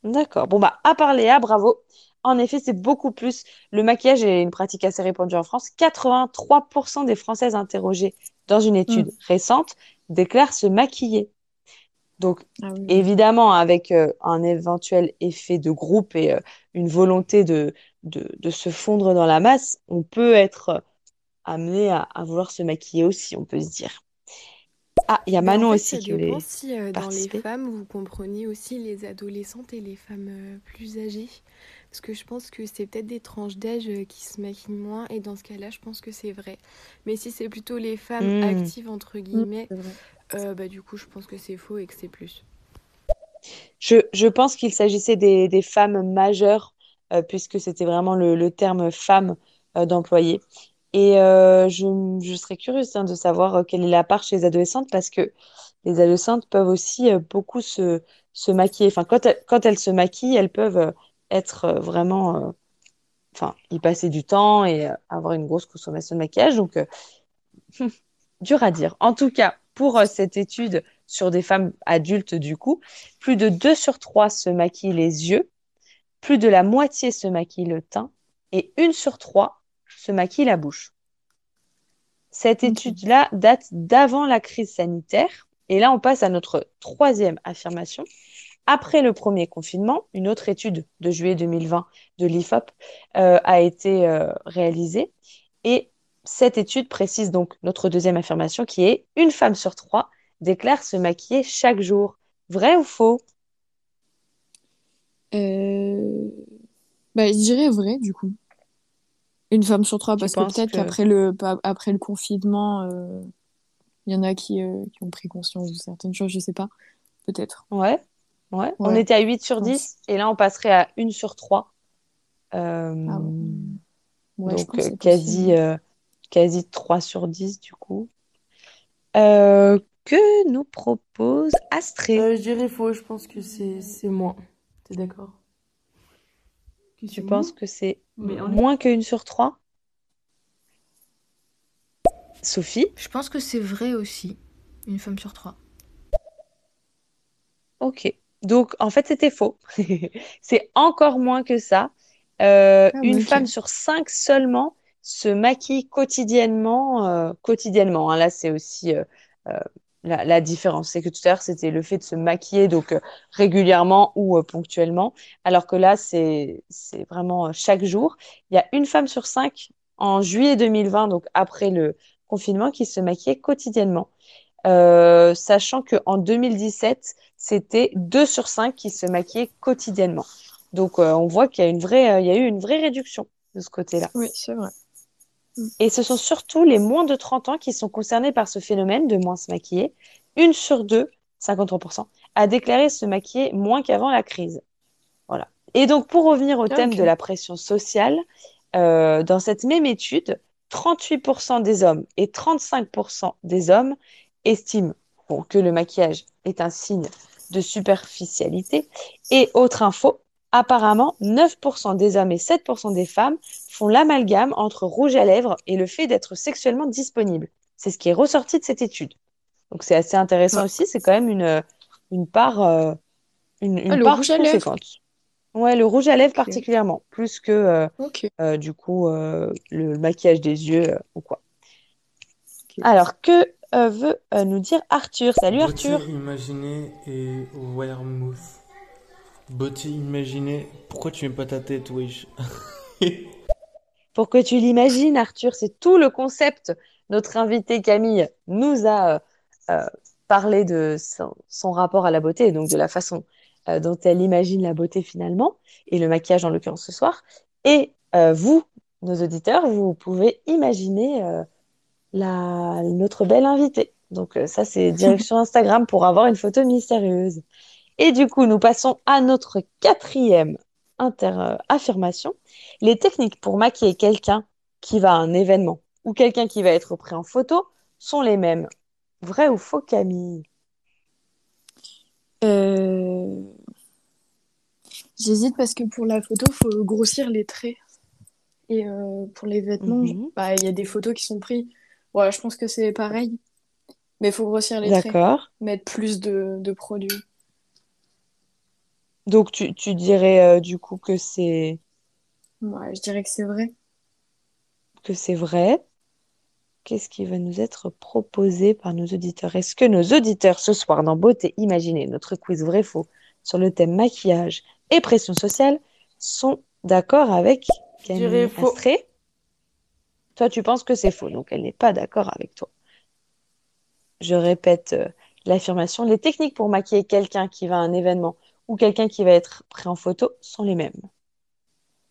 D'accord. Bon, bah, à part Léa, bravo. En effet, c'est beaucoup plus. Le maquillage est une pratique assez répandue en France. 83% des Françaises interrogées dans une étude Mm. récente déclarent se maquiller. Donc, Ah oui. évidemment, avec euh, un éventuel effet de groupe et euh, une volonté de, de, de se fondre dans la masse, on peut être euh, amené à, à vouloir se maquiller aussi, on peut se dire. Ah, il y a Ben, en Manon fait, aussi qui voulait si euh, dans les femmes, vous comprenez aussi les adolescentes et les femmes plus âgées. Parce que je pense que c'est peut-être des tranches d'âge euh, qui se maquillent moins, et dans ce cas-là, je pense que c'est vrai. Mais si c'est plutôt les femmes Hmm. actives, entre guillemets, c'est vrai. euh, bah, du coup, je pense que c'est faux et que c'est plus. Je, je pense qu'il s'agissait des, des femmes majeures, euh, puisque c'était vraiment le, le terme femme euh, d'employé. Et euh, je, je serais curieuse hein, de savoir quelle est la part chez les adolescentes, parce que les adolescentes peuvent aussi beaucoup se, se maquiller. Enfin, quand elles, quand elles se maquillent, elles peuvent être euh, vraiment, euh, enfin, y passer du temps et euh, avoir une grosse consommation de maquillage. Donc, euh, dur à dire. En tout cas, pour cette étude sur des femmes adultes, du coup, plus de 2 sur 3 se maquillent les yeux, plus de la moitié se maquille le teint et une sur 3 se maquille la bouche. Cette étude-là date d'avant la crise sanitaire. Et là, on passe à notre troisième affirmation. Après le premier confinement, une autre étude de juillet 2020 de l'IFOP euh, a été euh, réalisée. Et cette étude précise donc notre deuxième affirmation qui est une femme sur trois déclare se maquiller chaque jour. Vrai ou faux? Euh... Bah, je dirais vrai, du coup. Une femme sur trois, parce que peut-être que... qu'après le, après le confinement, il y en a qui, qui ont pris conscience de certaines choses, je sais pas. Peut-être. Ouais, ouais. On était à 8 sur je pense. 10 et là, on passerait à 1 sur 3. Euh, Ah ouais. Donc, euh, quasi, possible. euh, quasi 3 sur 10 du coup. Euh, que nous propose Astrid? Euh, je dirais faux, je pense que c'est c'est moins. T'es d'accord? Tu penses que c'est moins que 1 sur 3? Sophie? Je pense que c'est vrai aussi. Une femme sur trois. Ok. Donc, en fait, c'était faux. C'est encore moins que ça. Euh, Ah une femme sur cinq seulement se maquille quotidiennement. euh, quotidiennement, hein. Là, c'est aussi euh, la, la différence. C'est que tout à l'heure, c'était le fait de se maquiller donc régulièrement ou ponctuellement, alors que là, c'est c'est vraiment chaque jour. Il y a une femme sur cinq en juillet 2020, donc après le confinement, qui se maquillait quotidiennement. Euh, sachant qu'en 2017, c'était 2 sur 5 qui se maquillaient quotidiennement. Donc, euh, on voit qu'il y a une vraie, euh, il y a eu une vraie réduction de ce côté-là. Oui, c'est vrai. Mm. Et ce sont surtout les moins de 30 ans qui sont concernés par ce phénomène de moins se maquiller. Une sur deux, 53%, a déclaré se maquiller moins qu'avant la crise. Voilà. Et donc, pour revenir au Ah, thème de la pression sociale, dans cette même étude, 38% des hommes et 35% des hommes estiment bon, que le maquillage est un signe de superficialité. Et autre info, apparemment, 9% des hommes et 7% des femmes font l'amalgame entre rouge à lèvres et le fait d'être sexuellement disponible. C'est ce qui est ressorti de cette étude. Donc c'est assez intéressant Ouais. aussi, c'est quand même une, une part, euh, une, une Ah, le part rouge à lèvres. conséquente. Ouais, le rouge à lèvres particulièrement, plus que euh, euh, du coup le maquillage des yeux ou quoi. Alors, que euh, veut euh, nous dire Arthur? Salut Arthur. Beauté imaginée et Weremouth. Beauté imaginée. Pourquoi tu mets pas ta tête, wesh Pour que tu l'imagines, Arthur, c'est tout le concept. Notre invitée Camille nous a euh, euh, parlé de son, son rapport à la beauté, et donc de la façon dont elle imagine la beauté finalement, et le maquillage en l'occurrence ce soir. Et vous, nos auditeurs, vous pouvez imaginer la, notre belle invitée. Donc euh, ça, c'est direction Instagram pour avoir une photo mystérieuse. Et du coup, nous passons à notre quatrième inter- euh, affirmation. Les techniques pour maquiller quelqu'un qui va à un événement ou quelqu'un qui va être pris en photo sont les mêmes. Vrai ou faux, Camille? Euh, J'hésite parce que pour la photo, il faut grossir les traits. Et euh, pour les vêtements, Mhm. bah, il y a des photos qui sont prises. Ouais, je pense que c'est pareil. Mais il faut grossir les traits. D'accord. Mettre plus de, de produits. Donc tu, tu dirais euh, du coup que c'est Ouais, je dirais que c'est vrai. que c'est vrai. Qu'est-ce qui va nous être proposé par nos auditeurs? Est-ce que nos auditeurs ce soir dans Beauté Imaginée, notre quiz vrai-faux sur le thème maquillage et pression sociale, sont d'accord avec Camille faux. Toi, tu penses que c'est faux, donc elle n'est pas d'accord avec toi. Je répète euh, l'affirmation. Les techniques pour maquiller quelqu'un qui va à un événement ou quelqu'un qui va être pris en photo sont les mêmes.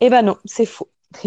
Eh ben non, c'est faux.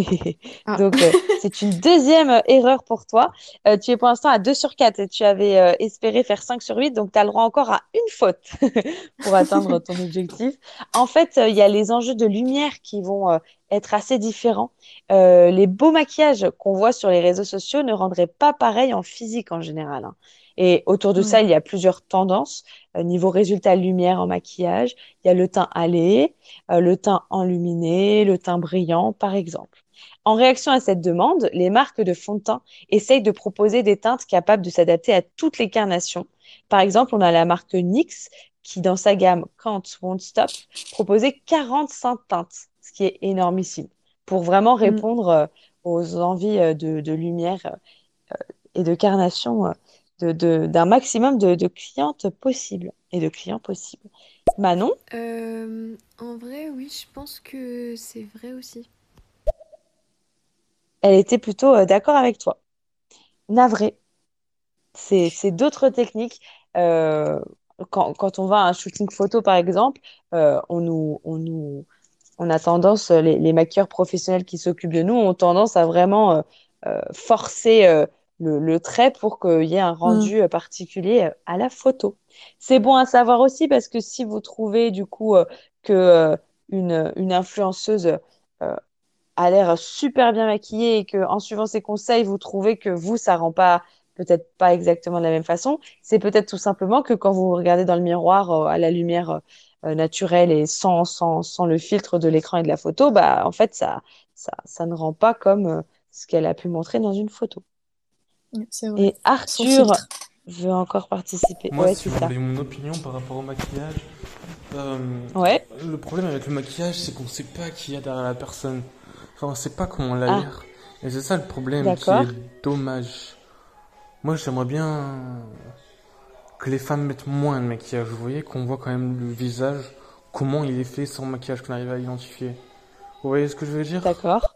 Ah. Donc, euh, c'est une deuxième euh, erreur pour toi. Euh, tu es pour l'instant à 2 sur 4 et tu avais euh, espéré faire 5 sur 8, donc tu as le droit encore à une faute pour atteindre ton objectif. En fait, il y a les enjeux de lumière qui vont être assez différents. Euh, les beaux maquillages qu'on voit sur les réseaux sociaux ne rendraient pas pareil en physique en général. hein. Et autour de ça, il y a plusieurs tendances. Euh, niveau résultat lumière en maquillage, il y a le teint allé, euh, le teint enluminé, le teint brillant, par exemple. En réaction à cette demande, les marques de fond de teint essayent de proposer des teintes capables de s'adapter à toutes les carnations. Par exemple, on a la marque NYX qui, dans sa gamme Can't Won't Stop, proposait 45 teintes, ce qui est énormissime, pour vraiment Mm. répondre euh, aux envies euh, de, de lumière euh, et de carnation euh, de, de- d'un maximum de, de clientes possibles et de clients possibles. Manon, Euh, en vrai, oui, je pense que c'est vrai aussi. elle était plutôt d'accord avec toi. Navré. C'est, c'est d'autres techniques. Euh, quand, quand on va à un shooting photo, par exemple, euh, on nous, on nous, on a tendance, les, les maquilleurs professionnels qui s'occupent de nous ont tendance à vraiment euh, euh, forcer euh, le, le trait pour qu'il y ait un rendu euh, particulier euh, à la photo. C'est bon à savoir aussi parce que si vous trouvez du coup euh, que euh, une, une influenceuse euh, a l'air super bien maquillée et que en suivant ses conseils, vous trouvez que vous, ça rend pas peut-être pas exactement de la même façon, c'est peut-être tout simplement que quand vous regardez dans le miroir euh, à la lumière euh, naturelle et sans, sans, sans le filtre de l'écran et de la photo, bah en fait ça, ça, ça ne rend pas comme euh, ce qu'elle a pu montrer dans une photo. Vrai. Et Arthur veut encore participer. Moi, ouais, si c'est vous ça. voulez mon opinion par rapport au maquillage, euh, Ouais. le problème avec le maquillage, c'est qu'on sait pas qui y a derrière la personne. Enfin, on sait pas comment elle a Ah. l'air. Et c'est ça le problème qui est dommage. Moi, j'aimerais bien que les femmes mettent moins de maquillage. Vous voyez qu'on voit quand même le visage, comment il est fait sans maquillage, qu'on arrive à identifier. Vous voyez ce que je veux dire? D'accord.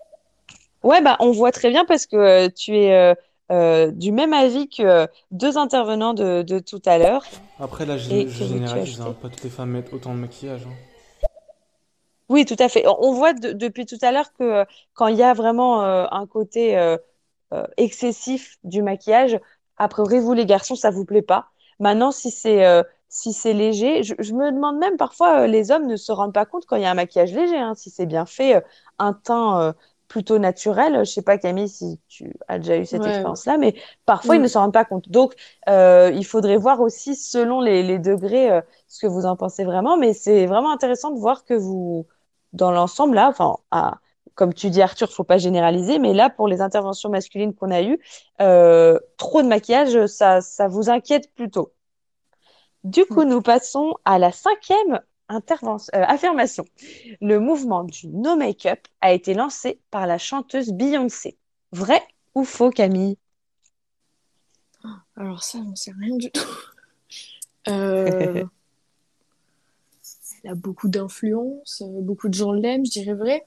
Ouais, bah, on voit très bien parce que euh, tu es euh, euh, du même avis que deux intervenants de, de tout à l'heure. Après, là, je, je généralise, hein. Pas toutes les femmes mettent autant de maquillage. hein. Oui, tout à fait. On voit de- depuis tout à l'heure que quand il y a vraiment un côté excessif du maquillage, a priori, vous les garçons, ça vous plaît pas. Maintenant, si c'est euh, si c'est léger, je, je me demande même parfois, euh, les hommes ne se rendent pas compte quand il y a un maquillage léger, hein, si c'est bien fait, euh, un teint euh, plutôt naturel. Je sais pas, Camille, si tu as déjà eu cette Ouais. expérience-là, mais parfois, ils Mm. ne s'en rendent pas compte. Donc, euh, il faudrait voir aussi, selon les, les degrés, euh, ce que vous en pensez vraiment. Mais c'est vraiment intéressant de voir que vous, dans l'ensemble, là, enfin, à- comme tu dis, Arthur, faut pas généraliser, mais là, pour les interventions masculines qu'on a eues, euh, trop de maquillage, ça, ça vous inquiète plutôt. Du coup, nous passons à la cinquième intervention, euh, affirmation. Le mouvement du no make-up a été lancé par la chanteuse Beyoncé. Vrai ou faux, Camille? Alors ça, j'en sais rien du tout. Euh, elle a beaucoup d'influence, beaucoup de gens l'aiment, je dirais vrai.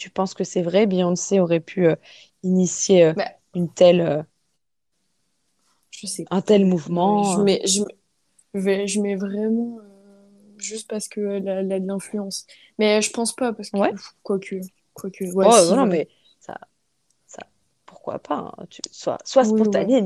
Tu penses que c'est vrai, Beyoncé aurait pu euh, initier euh, Bah, une telle, euh, je sais un tel Ouais, mouvement? je mets, je, mets, je mets vraiment juste parce qu'elle a, elle a de l'influence. Mais je pense pas, parce que, Ouais. quoique, quoique, ouais, Oh, si, non, mais pourquoi pas? hein. Tu, sois, spontané,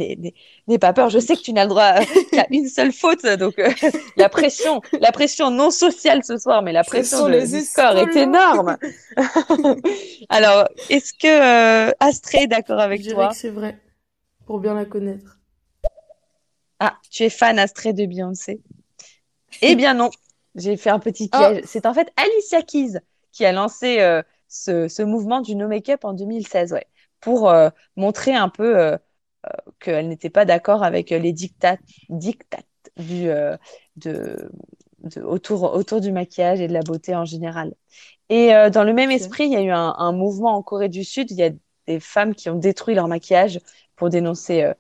n'aie pas peur. Je sais que tu n'as le droit qu'à une seule faute, donc euh, la pression, la pression non sociale ce soir, mais la pression de- les du score est énorme. Alors, est-ce que euh, Astrée est d'accord avec toi? c'est vrai, pour bien la connaître. Ah, tu es fan Astrée de Beyoncé? Eh bien non, j'ai fait un petit Ah, piège. C'est en fait Alicia Keys qui a lancé euh, ce, ce mouvement du no make-up en 2016, ouais, pour euh, montrer un peu euh, euh, qu'elle n'était pas d'accord avec les dictates, dictates du, de, de- autour, autour du maquillage et de la beauté en général. Et euh, dans le même esprit, il y a eu un, un mouvement en Corée du Sud. Il y a des femmes qui ont détruit leur maquillage pour dénoncer euh,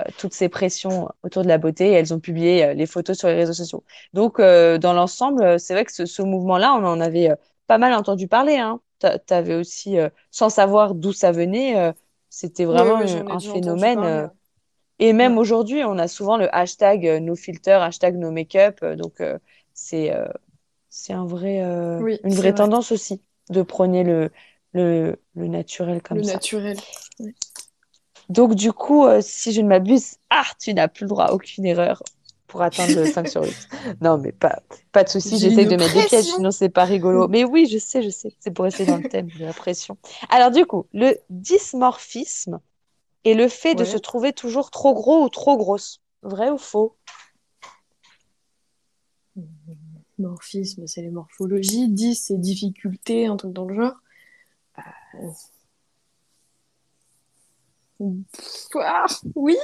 euh, toutes ces pressions autour de la beauté et elles ont publié les photos sur les réseaux sociaux. Donc, dans l'ensemble, c'est vrai que ce, ce mouvement-là, on en avait pas mal entendu parler, hein. T'a- T'avais aussi, euh, sans savoir d'où ça venait, euh, c'était vraiment ouais, un, phénomène. parler. euh, ouais. et même Ouais. aujourd'hui, on a souvent le hashtag euh, no filter, hashtag no make-up. euh, donc, euh, c'est euh, c'est un vrai, euh, Oui, une vraie vrai. tendance aussi de prôner le, le, le naturel comme Le ça. naturel. Ouais. Donc, du coup, euh, si je ne m'abuse, ah, tu n'as plus le droit à aucune erreur pour atteindre le 5 sur 8. Non, mais pas, pas de souci, j'essaie de mettre des pièges, sinon c'est pas rigolo. Mais oui, je sais, je sais, c'est pour rester dans le thème de la pression. Alors, du coup, le dysmorphisme est le fait de se trouver toujours trop gros ou trop grosse. Vrai ou faux? Morphisme, c'est les morphologies. 10, c'est difficulté, un truc dans le genre. Euh, ah, oui,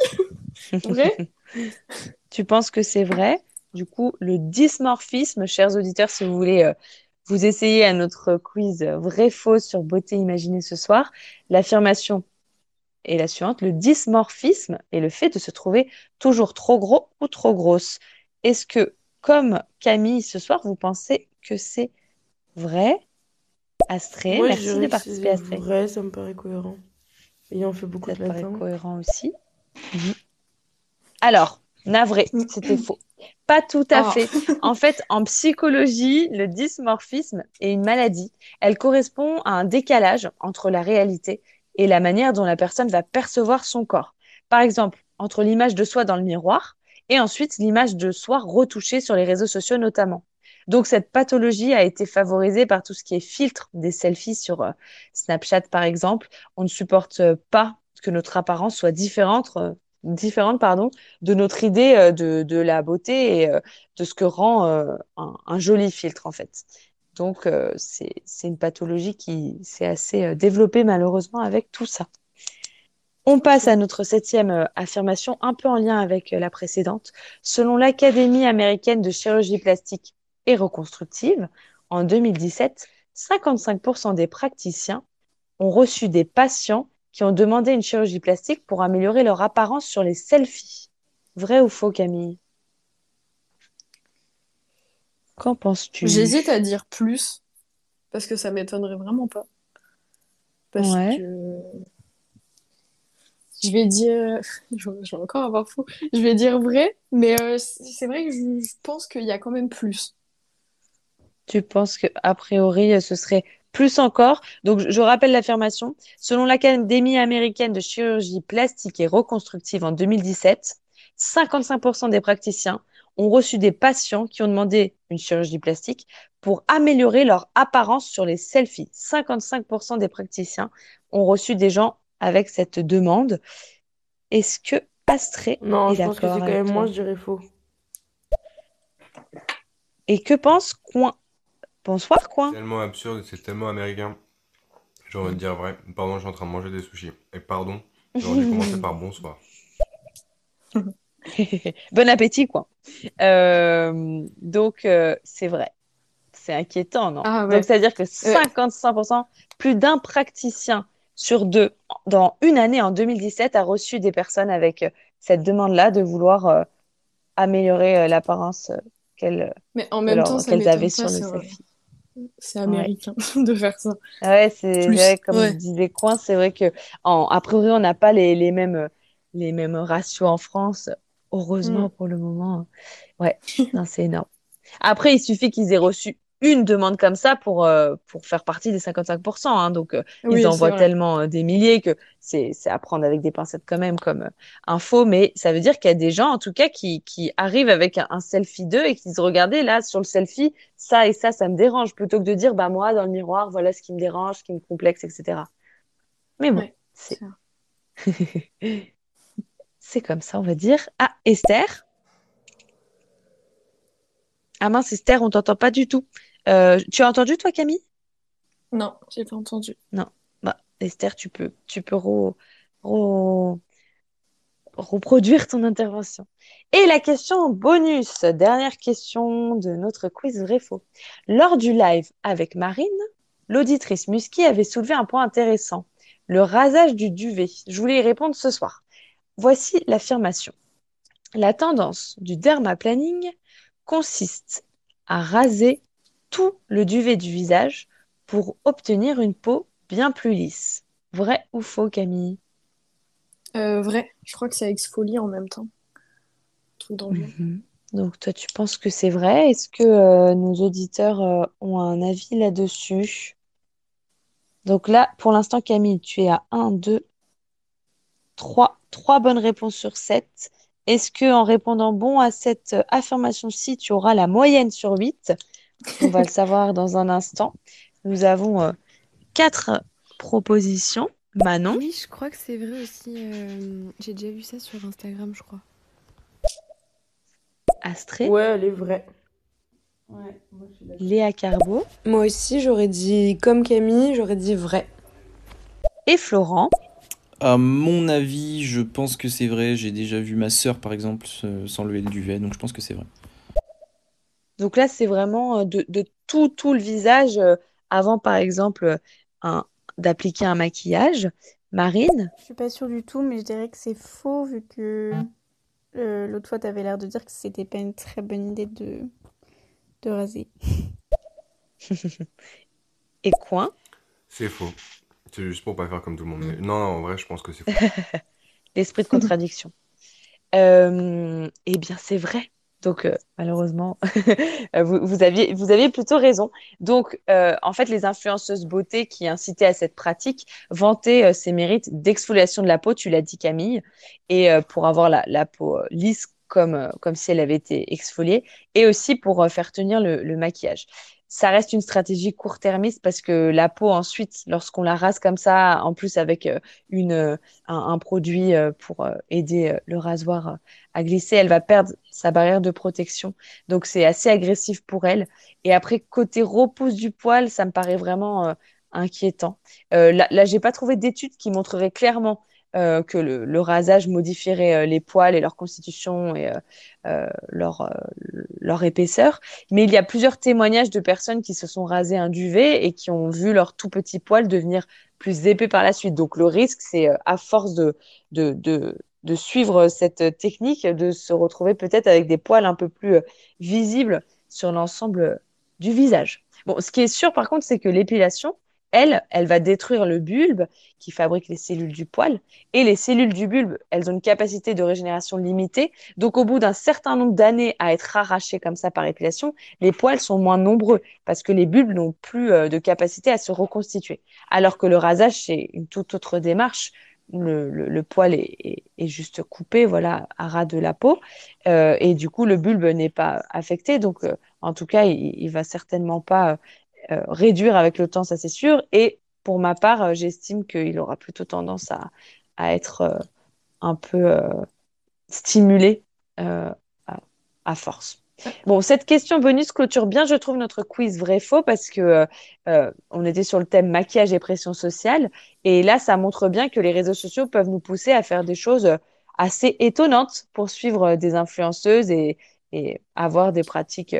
vrai? Tu penses que c'est vrai? Du coup, le dysmorphisme, chers auditeurs, si vous voulez euh, vous essayer à notre quiz vrai-faux sur beauté imaginée ce soir, l'affirmation est la suivante. Le dysmorphisme est le fait de se trouver toujours trop gros ou trop grosse. Est-ce que, comme Camille ce soir, vous pensez que c'est vrai? Astrée, Moi, merci de participer, c'est Astrée. vrai, ça me paraît cohérent. Ayant fait beaucoup Ça de te paraît latin. cohérent aussi? Alors, navré, c'était faux. Pas tout à Ah. fait. En fait, en psychologie, le dysmorphisme est une maladie. Elle correspond à un décalage entre la réalité et la manière dont la personne va percevoir son corps. Par exemple, entre l'image de soi dans le miroir et ensuite l'image de soi retouchée sur les réseaux sociaux notamment. Donc cette pathologie a été favorisée par tout ce qui est filtre des selfies sur euh, Snapchat par exemple. On ne supporte euh, pas que notre apparence soit différente, euh, différente pardon, de notre idée euh, de, de la beauté et euh, de ce que rend euh, un, un joli filtre en fait. Donc c'est une pathologie qui s'est assez développée malheureusement avec tout ça. On passe à notre septième affirmation, un peu en lien avec la précédente. Selon l'Académie américaine de chirurgie plastique et reconstructive, en 2017, 55% des praticiens ont reçu des patients qui ont demandé une chirurgie plastique pour améliorer leur apparence sur les selfies. Vrai ou faux, Camille? Qu'en penses-tu? J'hésite à dire plus, parce que ça m'étonnerait vraiment pas. Parce Ouais. que je vais dire, je vais encore avoir faux. Je vais dire vrai, mais euh, c'est vrai que je, je pense qu'il y a quand même plus. Tu penses que a priori ce serait plus encore. Donc je rappelle l'affirmation. Selon l'Académie américaine de chirurgie plastique et reconstructive en 2017, 55% des praticiens ont reçu des patients qui ont demandé une chirurgie plastique pour améliorer leur apparence sur les selfies. 55% des praticiens ont reçu des gens avec cette demande. Est-ce que Astrée Non, est je pense que c'est quand même je dirais faux. Et que pense Coin? Bonsoir, Coin. C'est tellement absurde, c'est tellement américain. J'ai envie de dire vrai. Pardon, je suis en train de manger des sushis. Et pardon, j'aurais dû commencer par bonsoir. Bon appétit, quoi. Euh, donc, euh, c'est vrai. C'est inquiétant, non? Ah Donc, c'est-à-dire que Euh, 55%, plus d'un praticien sur deux, dans une année, en 2017, a reçu des personnes avec euh, cette demande-là de vouloir euh, améliorer euh, l'apparence euh, qu'elles Mais en même temps, ça qu'elles m'étonne avaient sur le selfie. C'est américain de faire ça. Ouais, c'est ouais, comme Ouais. disait Coin, c'est vrai que en, a priori on n'a pas les, les mêmes les mêmes ratios en France. Heureusement Mm. pour le moment. Ouais, non, c'est énorme. Après, il suffit qu'ils aient reçu une demande comme ça pour euh, pour faire partie des 55%. hein. Donc euh, Oui, ils envoient tellement euh, des milliers que c'est à prendre avec des pincettes quand même comme euh, info. Mais ça veut dire qu'il y a des gens en tout cas qui qui arrivent avec un, un selfie d'eux et qui disent regardez là sur le selfie ça et ça ça me dérange plutôt que de dire bah moi dans le miroir voilà ce qui me dérange, ce qui me complexe, etc. Mais bon, Ouais, c'est c'est c'est comme ça, on va dire. Ah, Esther? Ah mince, Esther, on t'entend pas du tout. Euh, tu as entendu toi, Camille? Non, j'ai pas entendu. Non. Bah, Esther, tu peux, tu peux re- re- reproduire ton intervention. Et la question bonus, dernière question de notre quiz vrai-faux. Lors du live avec Marine, l'auditrice Musky avait soulevé un point intéressant, le rasage du duvet. Je voulais y répondre ce soir. Voici l'affirmation. La tendance du dermaplaning consiste à raser tout le duvet du visage pour obtenir une peau bien plus lisse. Vrai ou faux, Camille? Euh, vrai, je crois que ça exfolie en même temps. Dans le. Mhm. Donc toi, tu penses que c'est vrai? Est-ce que euh, nos auditeurs euh, ont un avis là-dessus? Donc là, pour l'instant, Camille, tu es à 1, 2, 3, 3 bonnes réponses sur 7. Est-ce que en répondant bon à cette affirmation-ci, tu auras la moyenne sur 8? On va le savoir dans un instant. Nous avons euh, quatre propositions. Manon, Oui, je crois que c'est vrai aussi. euh, J'ai déjà vu ça sur Instagram, je crois. Astrée, Ouais, elle est vraie. Léa Carbo Moi aussi, j'aurais dit, comme Camille, j'aurais dit vrai. et Florent. À mon avis, je pense que c'est vrai. J'ai déjà vu ma sœur, par exemple, se- s'enlever le duvet, donc je pense que c'est vrai. Donc là, c'est vraiment euh, de, de tout, tout le visage euh, avant, par exemple, un, d'appliquer un maquillage. Marine, Je suis pas sûre du tout, mais je dirais que c'est faux vu que euh, l'autre fois, tu avais l'air de dire que c'était pas une très bonne idée de, de raser. et Coin? C'est faux. C'est juste pour pas faire comme tout le monde. Mais non, non, en vrai, je pense que c'est faux. L'esprit de contradiction. Euh, eh bien, c'est vrai. Donc, euh, malheureusement, vous, aviez, vous aviez plutôt raison. Donc, euh, en fait, les influenceuses beauté qui incitaient à cette pratique vantaient euh, ses mérites d'exfoliation de la peau, tu l'as dit Camille, et euh, pour avoir la, peau euh, lisse comme, euh, comme si elle avait été exfoliée, et aussi pour euh, faire tenir le maquillage. Ça reste une stratégie court-termiste parce que la peau, ensuite, lorsqu'on la rase comme ça, en plus avec euh, une, euh, un, produit euh, pour aider le rasoir à glisser, elle va perdre sa barrière de protection. Donc c'est assez agressif pour elle. Et après, côté repousse du poil, ça me paraît vraiment inquiétant. Là, là, j'ai pas trouvé d'études qui montreraient clairement euh, que le, le rasage modifierait euh, les poils et leur constitution et euh, euh, leur, euh, leur épaisseur. Mais il y a plusieurs témoignages de personnes qui se sont rasées un duvet et qui ont vu leur tout petit poil devenir plus épais par la suite. Donc le risque, c'est à force de, de, de, de suivre cette technique, de se retrouver peut-être avec des poils un peu plus visibles sur l'ensemble du visage. Bon, ce qui est sûr par contre, c'est que l'épilation, elle, elle va détruire le bulbe qui fabrique les cellules du poil. Et les cellules du bulbe, elles ont une capacité de régénération limitée. Donc, au bout d'un certain nombre d'années à être arrachées comme ça par épilation, les poils sont moins nombreux parce que les bulbes n'ont plus euh, de capacité à se reconstituer. Alors que le rasage, c'est une toute autre démarche. Le, le, poil est, juste coupé, voilà, à ras de la peau. Euh, et du coup, le bulbe n'est pas affecté. Donc, euh, en tout cas, il, il va certainement pas euh, réduire avec le temps, ça c'est sûr. Et pour ma part, euh, j'estime qu'il aura plutôt tendance à, à être euh, un peu stimulé à, à, force. Bon, cette question bonus clôture bien, je trouve, notre quiz vrai-faux parce que on était sur le thème maquillage et pression sociale. Et là, ça montre bien que les réseaux sociaux peuvent nous pousser à faire des choses assez étonnantes pour suivre des influenceuses et, et avoir des pratiques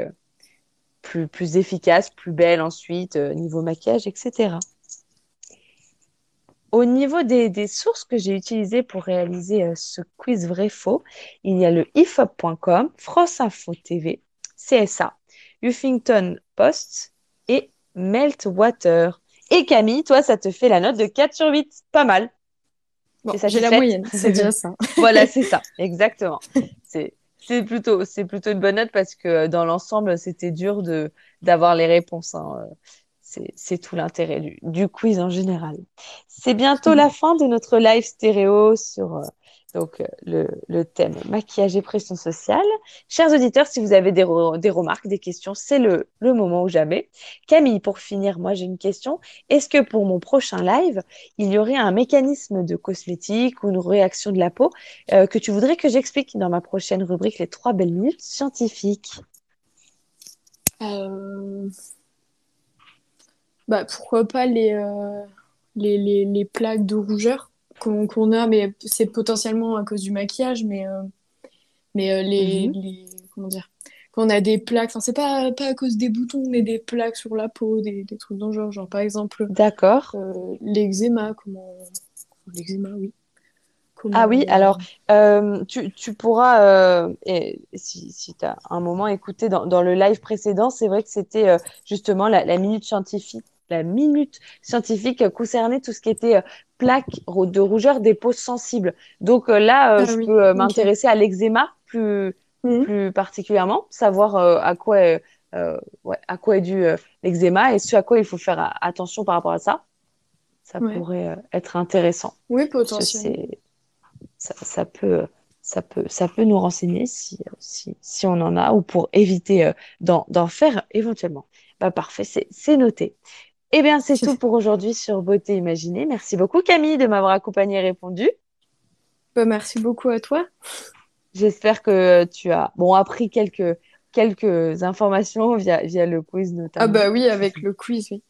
plus, plus efficaces, plus belles ensuite, euh, niveau maquillage, etc. Au niveau des, des sources que j'ai utilisées pour réaliser euh, ce quiz vrai-faux, il y a le ifop.com, France Info TV, CSA, Huffington Post et Meltwater. Et Camille, toi, ça te fait la note de 4 sur 8. Pas mal. Bon, j'ai la moyenne, c'est déjà ça. voilà, c'est ça, exactement. C'est c'est plutôt c'est plutôt une bonne note parce que euh, dans l'ensemble, c'était dur de d'avoir les réponses. hein. Euh, C'est c'est tout l'intérêt du, du quiz en général. C'est bientôt la fin de notre live stéréo sur euh, donc euh, le, thème maquillage et pression sociale. Chers auditeurs, si vous avez des, re- des remarques, des questions, c'est le, moment ou jamais. Camille, pour finir, moi j'ai une question. Est-ce que pour mon prochain live, il y aurait un mécanisme de cosmétique ou une réaction de la peau euh, que tu voudrais que j'explique dans ma prochaine rubrique Les trois belles minutes scientifiques? Euh, Bah, pourquoi pas les, les, les, les plaques de rougeur? Qu'on a, mais c'est potentiellement à cause du maquillage, mais, euh, mais euh, les, Mhm. les- comment dire, quand on a des plaques, enfin, c'est pas, pas à cause des boutons, mais des plaques sur la peau, des, des trucs dans le genre, genre par exemple, D'accord. euh, l'eczéma, comment, l'eczéma, oui. Comment, Ah oui, alors euh, tu, tu pourras, euh, et si, si tu as un moment écouté dans, dans le live précédent, c'est vrai que c'était euh, justement la, la minute scientifique. La minute scientifique concernait tout ce qui était plaques de rougeur des peaux sensibles. Donc euh, là, euh, Ah je oui, peux euh, m'intéresser à l'eczéma plus, Mhm. plus particulièrement, savoir à quoi est, ouais, à quoi est dû l'eczéma et ce à quoi il faut faire attention par rapport à ça. Ça Ouais. pourrait être intéressant. Oui, potentiellement. ça, ça peut, ça peut, ça peut nous renseigner si, si, si on en a ou pour éviter d'en, d'en faire éventuellement. Bah, parfait, c'est, c'est noté. Eh bien, c'est tout pour aujourd'hui sur Beauté Imaginée. Merci beaucoup, Camille, de m'avoir accompagnée et répondu. Bah, merci beaucoup à toi. J'espère que tu as, bon, appris quelques, quelques informations via, via le quiz Ah notamment. bah oui, avec le quiz, oui.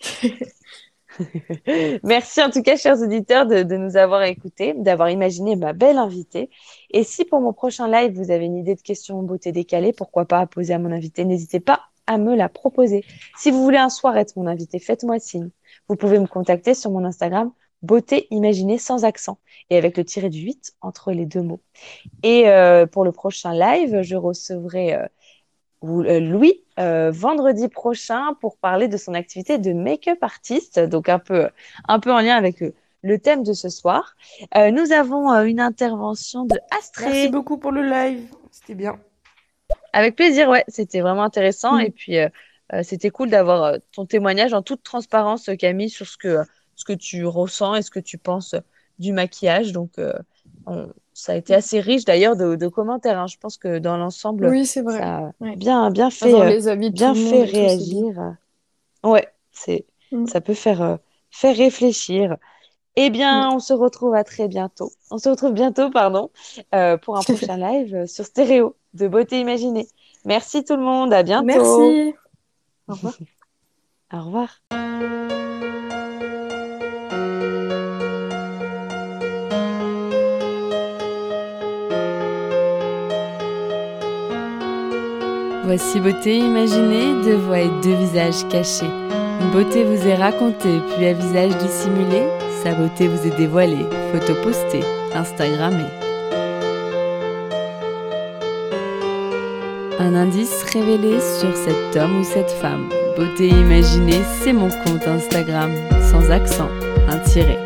Merci en tout cas, chers auditeurs, de, de nous avoir écoutés, d'avoir imaginé ma belle invitée. Et si pour mon prochain live, vous avez une idée de question beauté décalée, pourquoi pas à poser à mon invité, n'hésitez pas à me la proposer. Si vous voulez un soir être mon invité, faites-moi signe. Vous pouvez me contacter sur mon Instagram, beauté imaginée sans accent et avec le tiré du 8 entre les deux mots. Et euh, pour le prochain live, je recevrai euh, euh, Louis vendredi prochain pour parler de son activité de make-up artiste, donc un peu, un peu en lien avec le, thème de ce soir. Nous avons une intervention de Astrée. Merci beaucoup pour le live. C'était bien. Avec plaisir, ouais, c'était vraiment intéressant. Mm. Et puis, euh, euh, c'était cool d'avoir euh, ton témoignage en toute transparence, Camille, sur ce que, ce que tu ressens et ce que tu penses du maquillage. Donc, on- ça a été assez riche d'ailleurs de, de commentaires. hein. Je pense que dans l'ensemble, Oui, c'est vrai. ça a Ouais. bien, bien fait, les bien fait et tout, réagir. Ouais, c'est, Mm. ça peut faire, euh, faire réfléchir. Eh bien, on se retrouve à très bientôt. On se retrouve bientôt, pardon, euh, pour un prochain live sur Stéréo de Beauté Imaginée. Merci tout le monde, à bientôt. Merci. Au revoir. Au revoir. Voici beauté imaginée, deux voix et deux visages cachés. Une beauté vous est racontée, puis un visage dissimulé. Sa beauté vous est dévoilée, photo postée, Instagrammée. Un indice révélé sur cet homme ou cette femme. Beauté imaginée, c'est mon compte Instagram, sans accent, un tiret.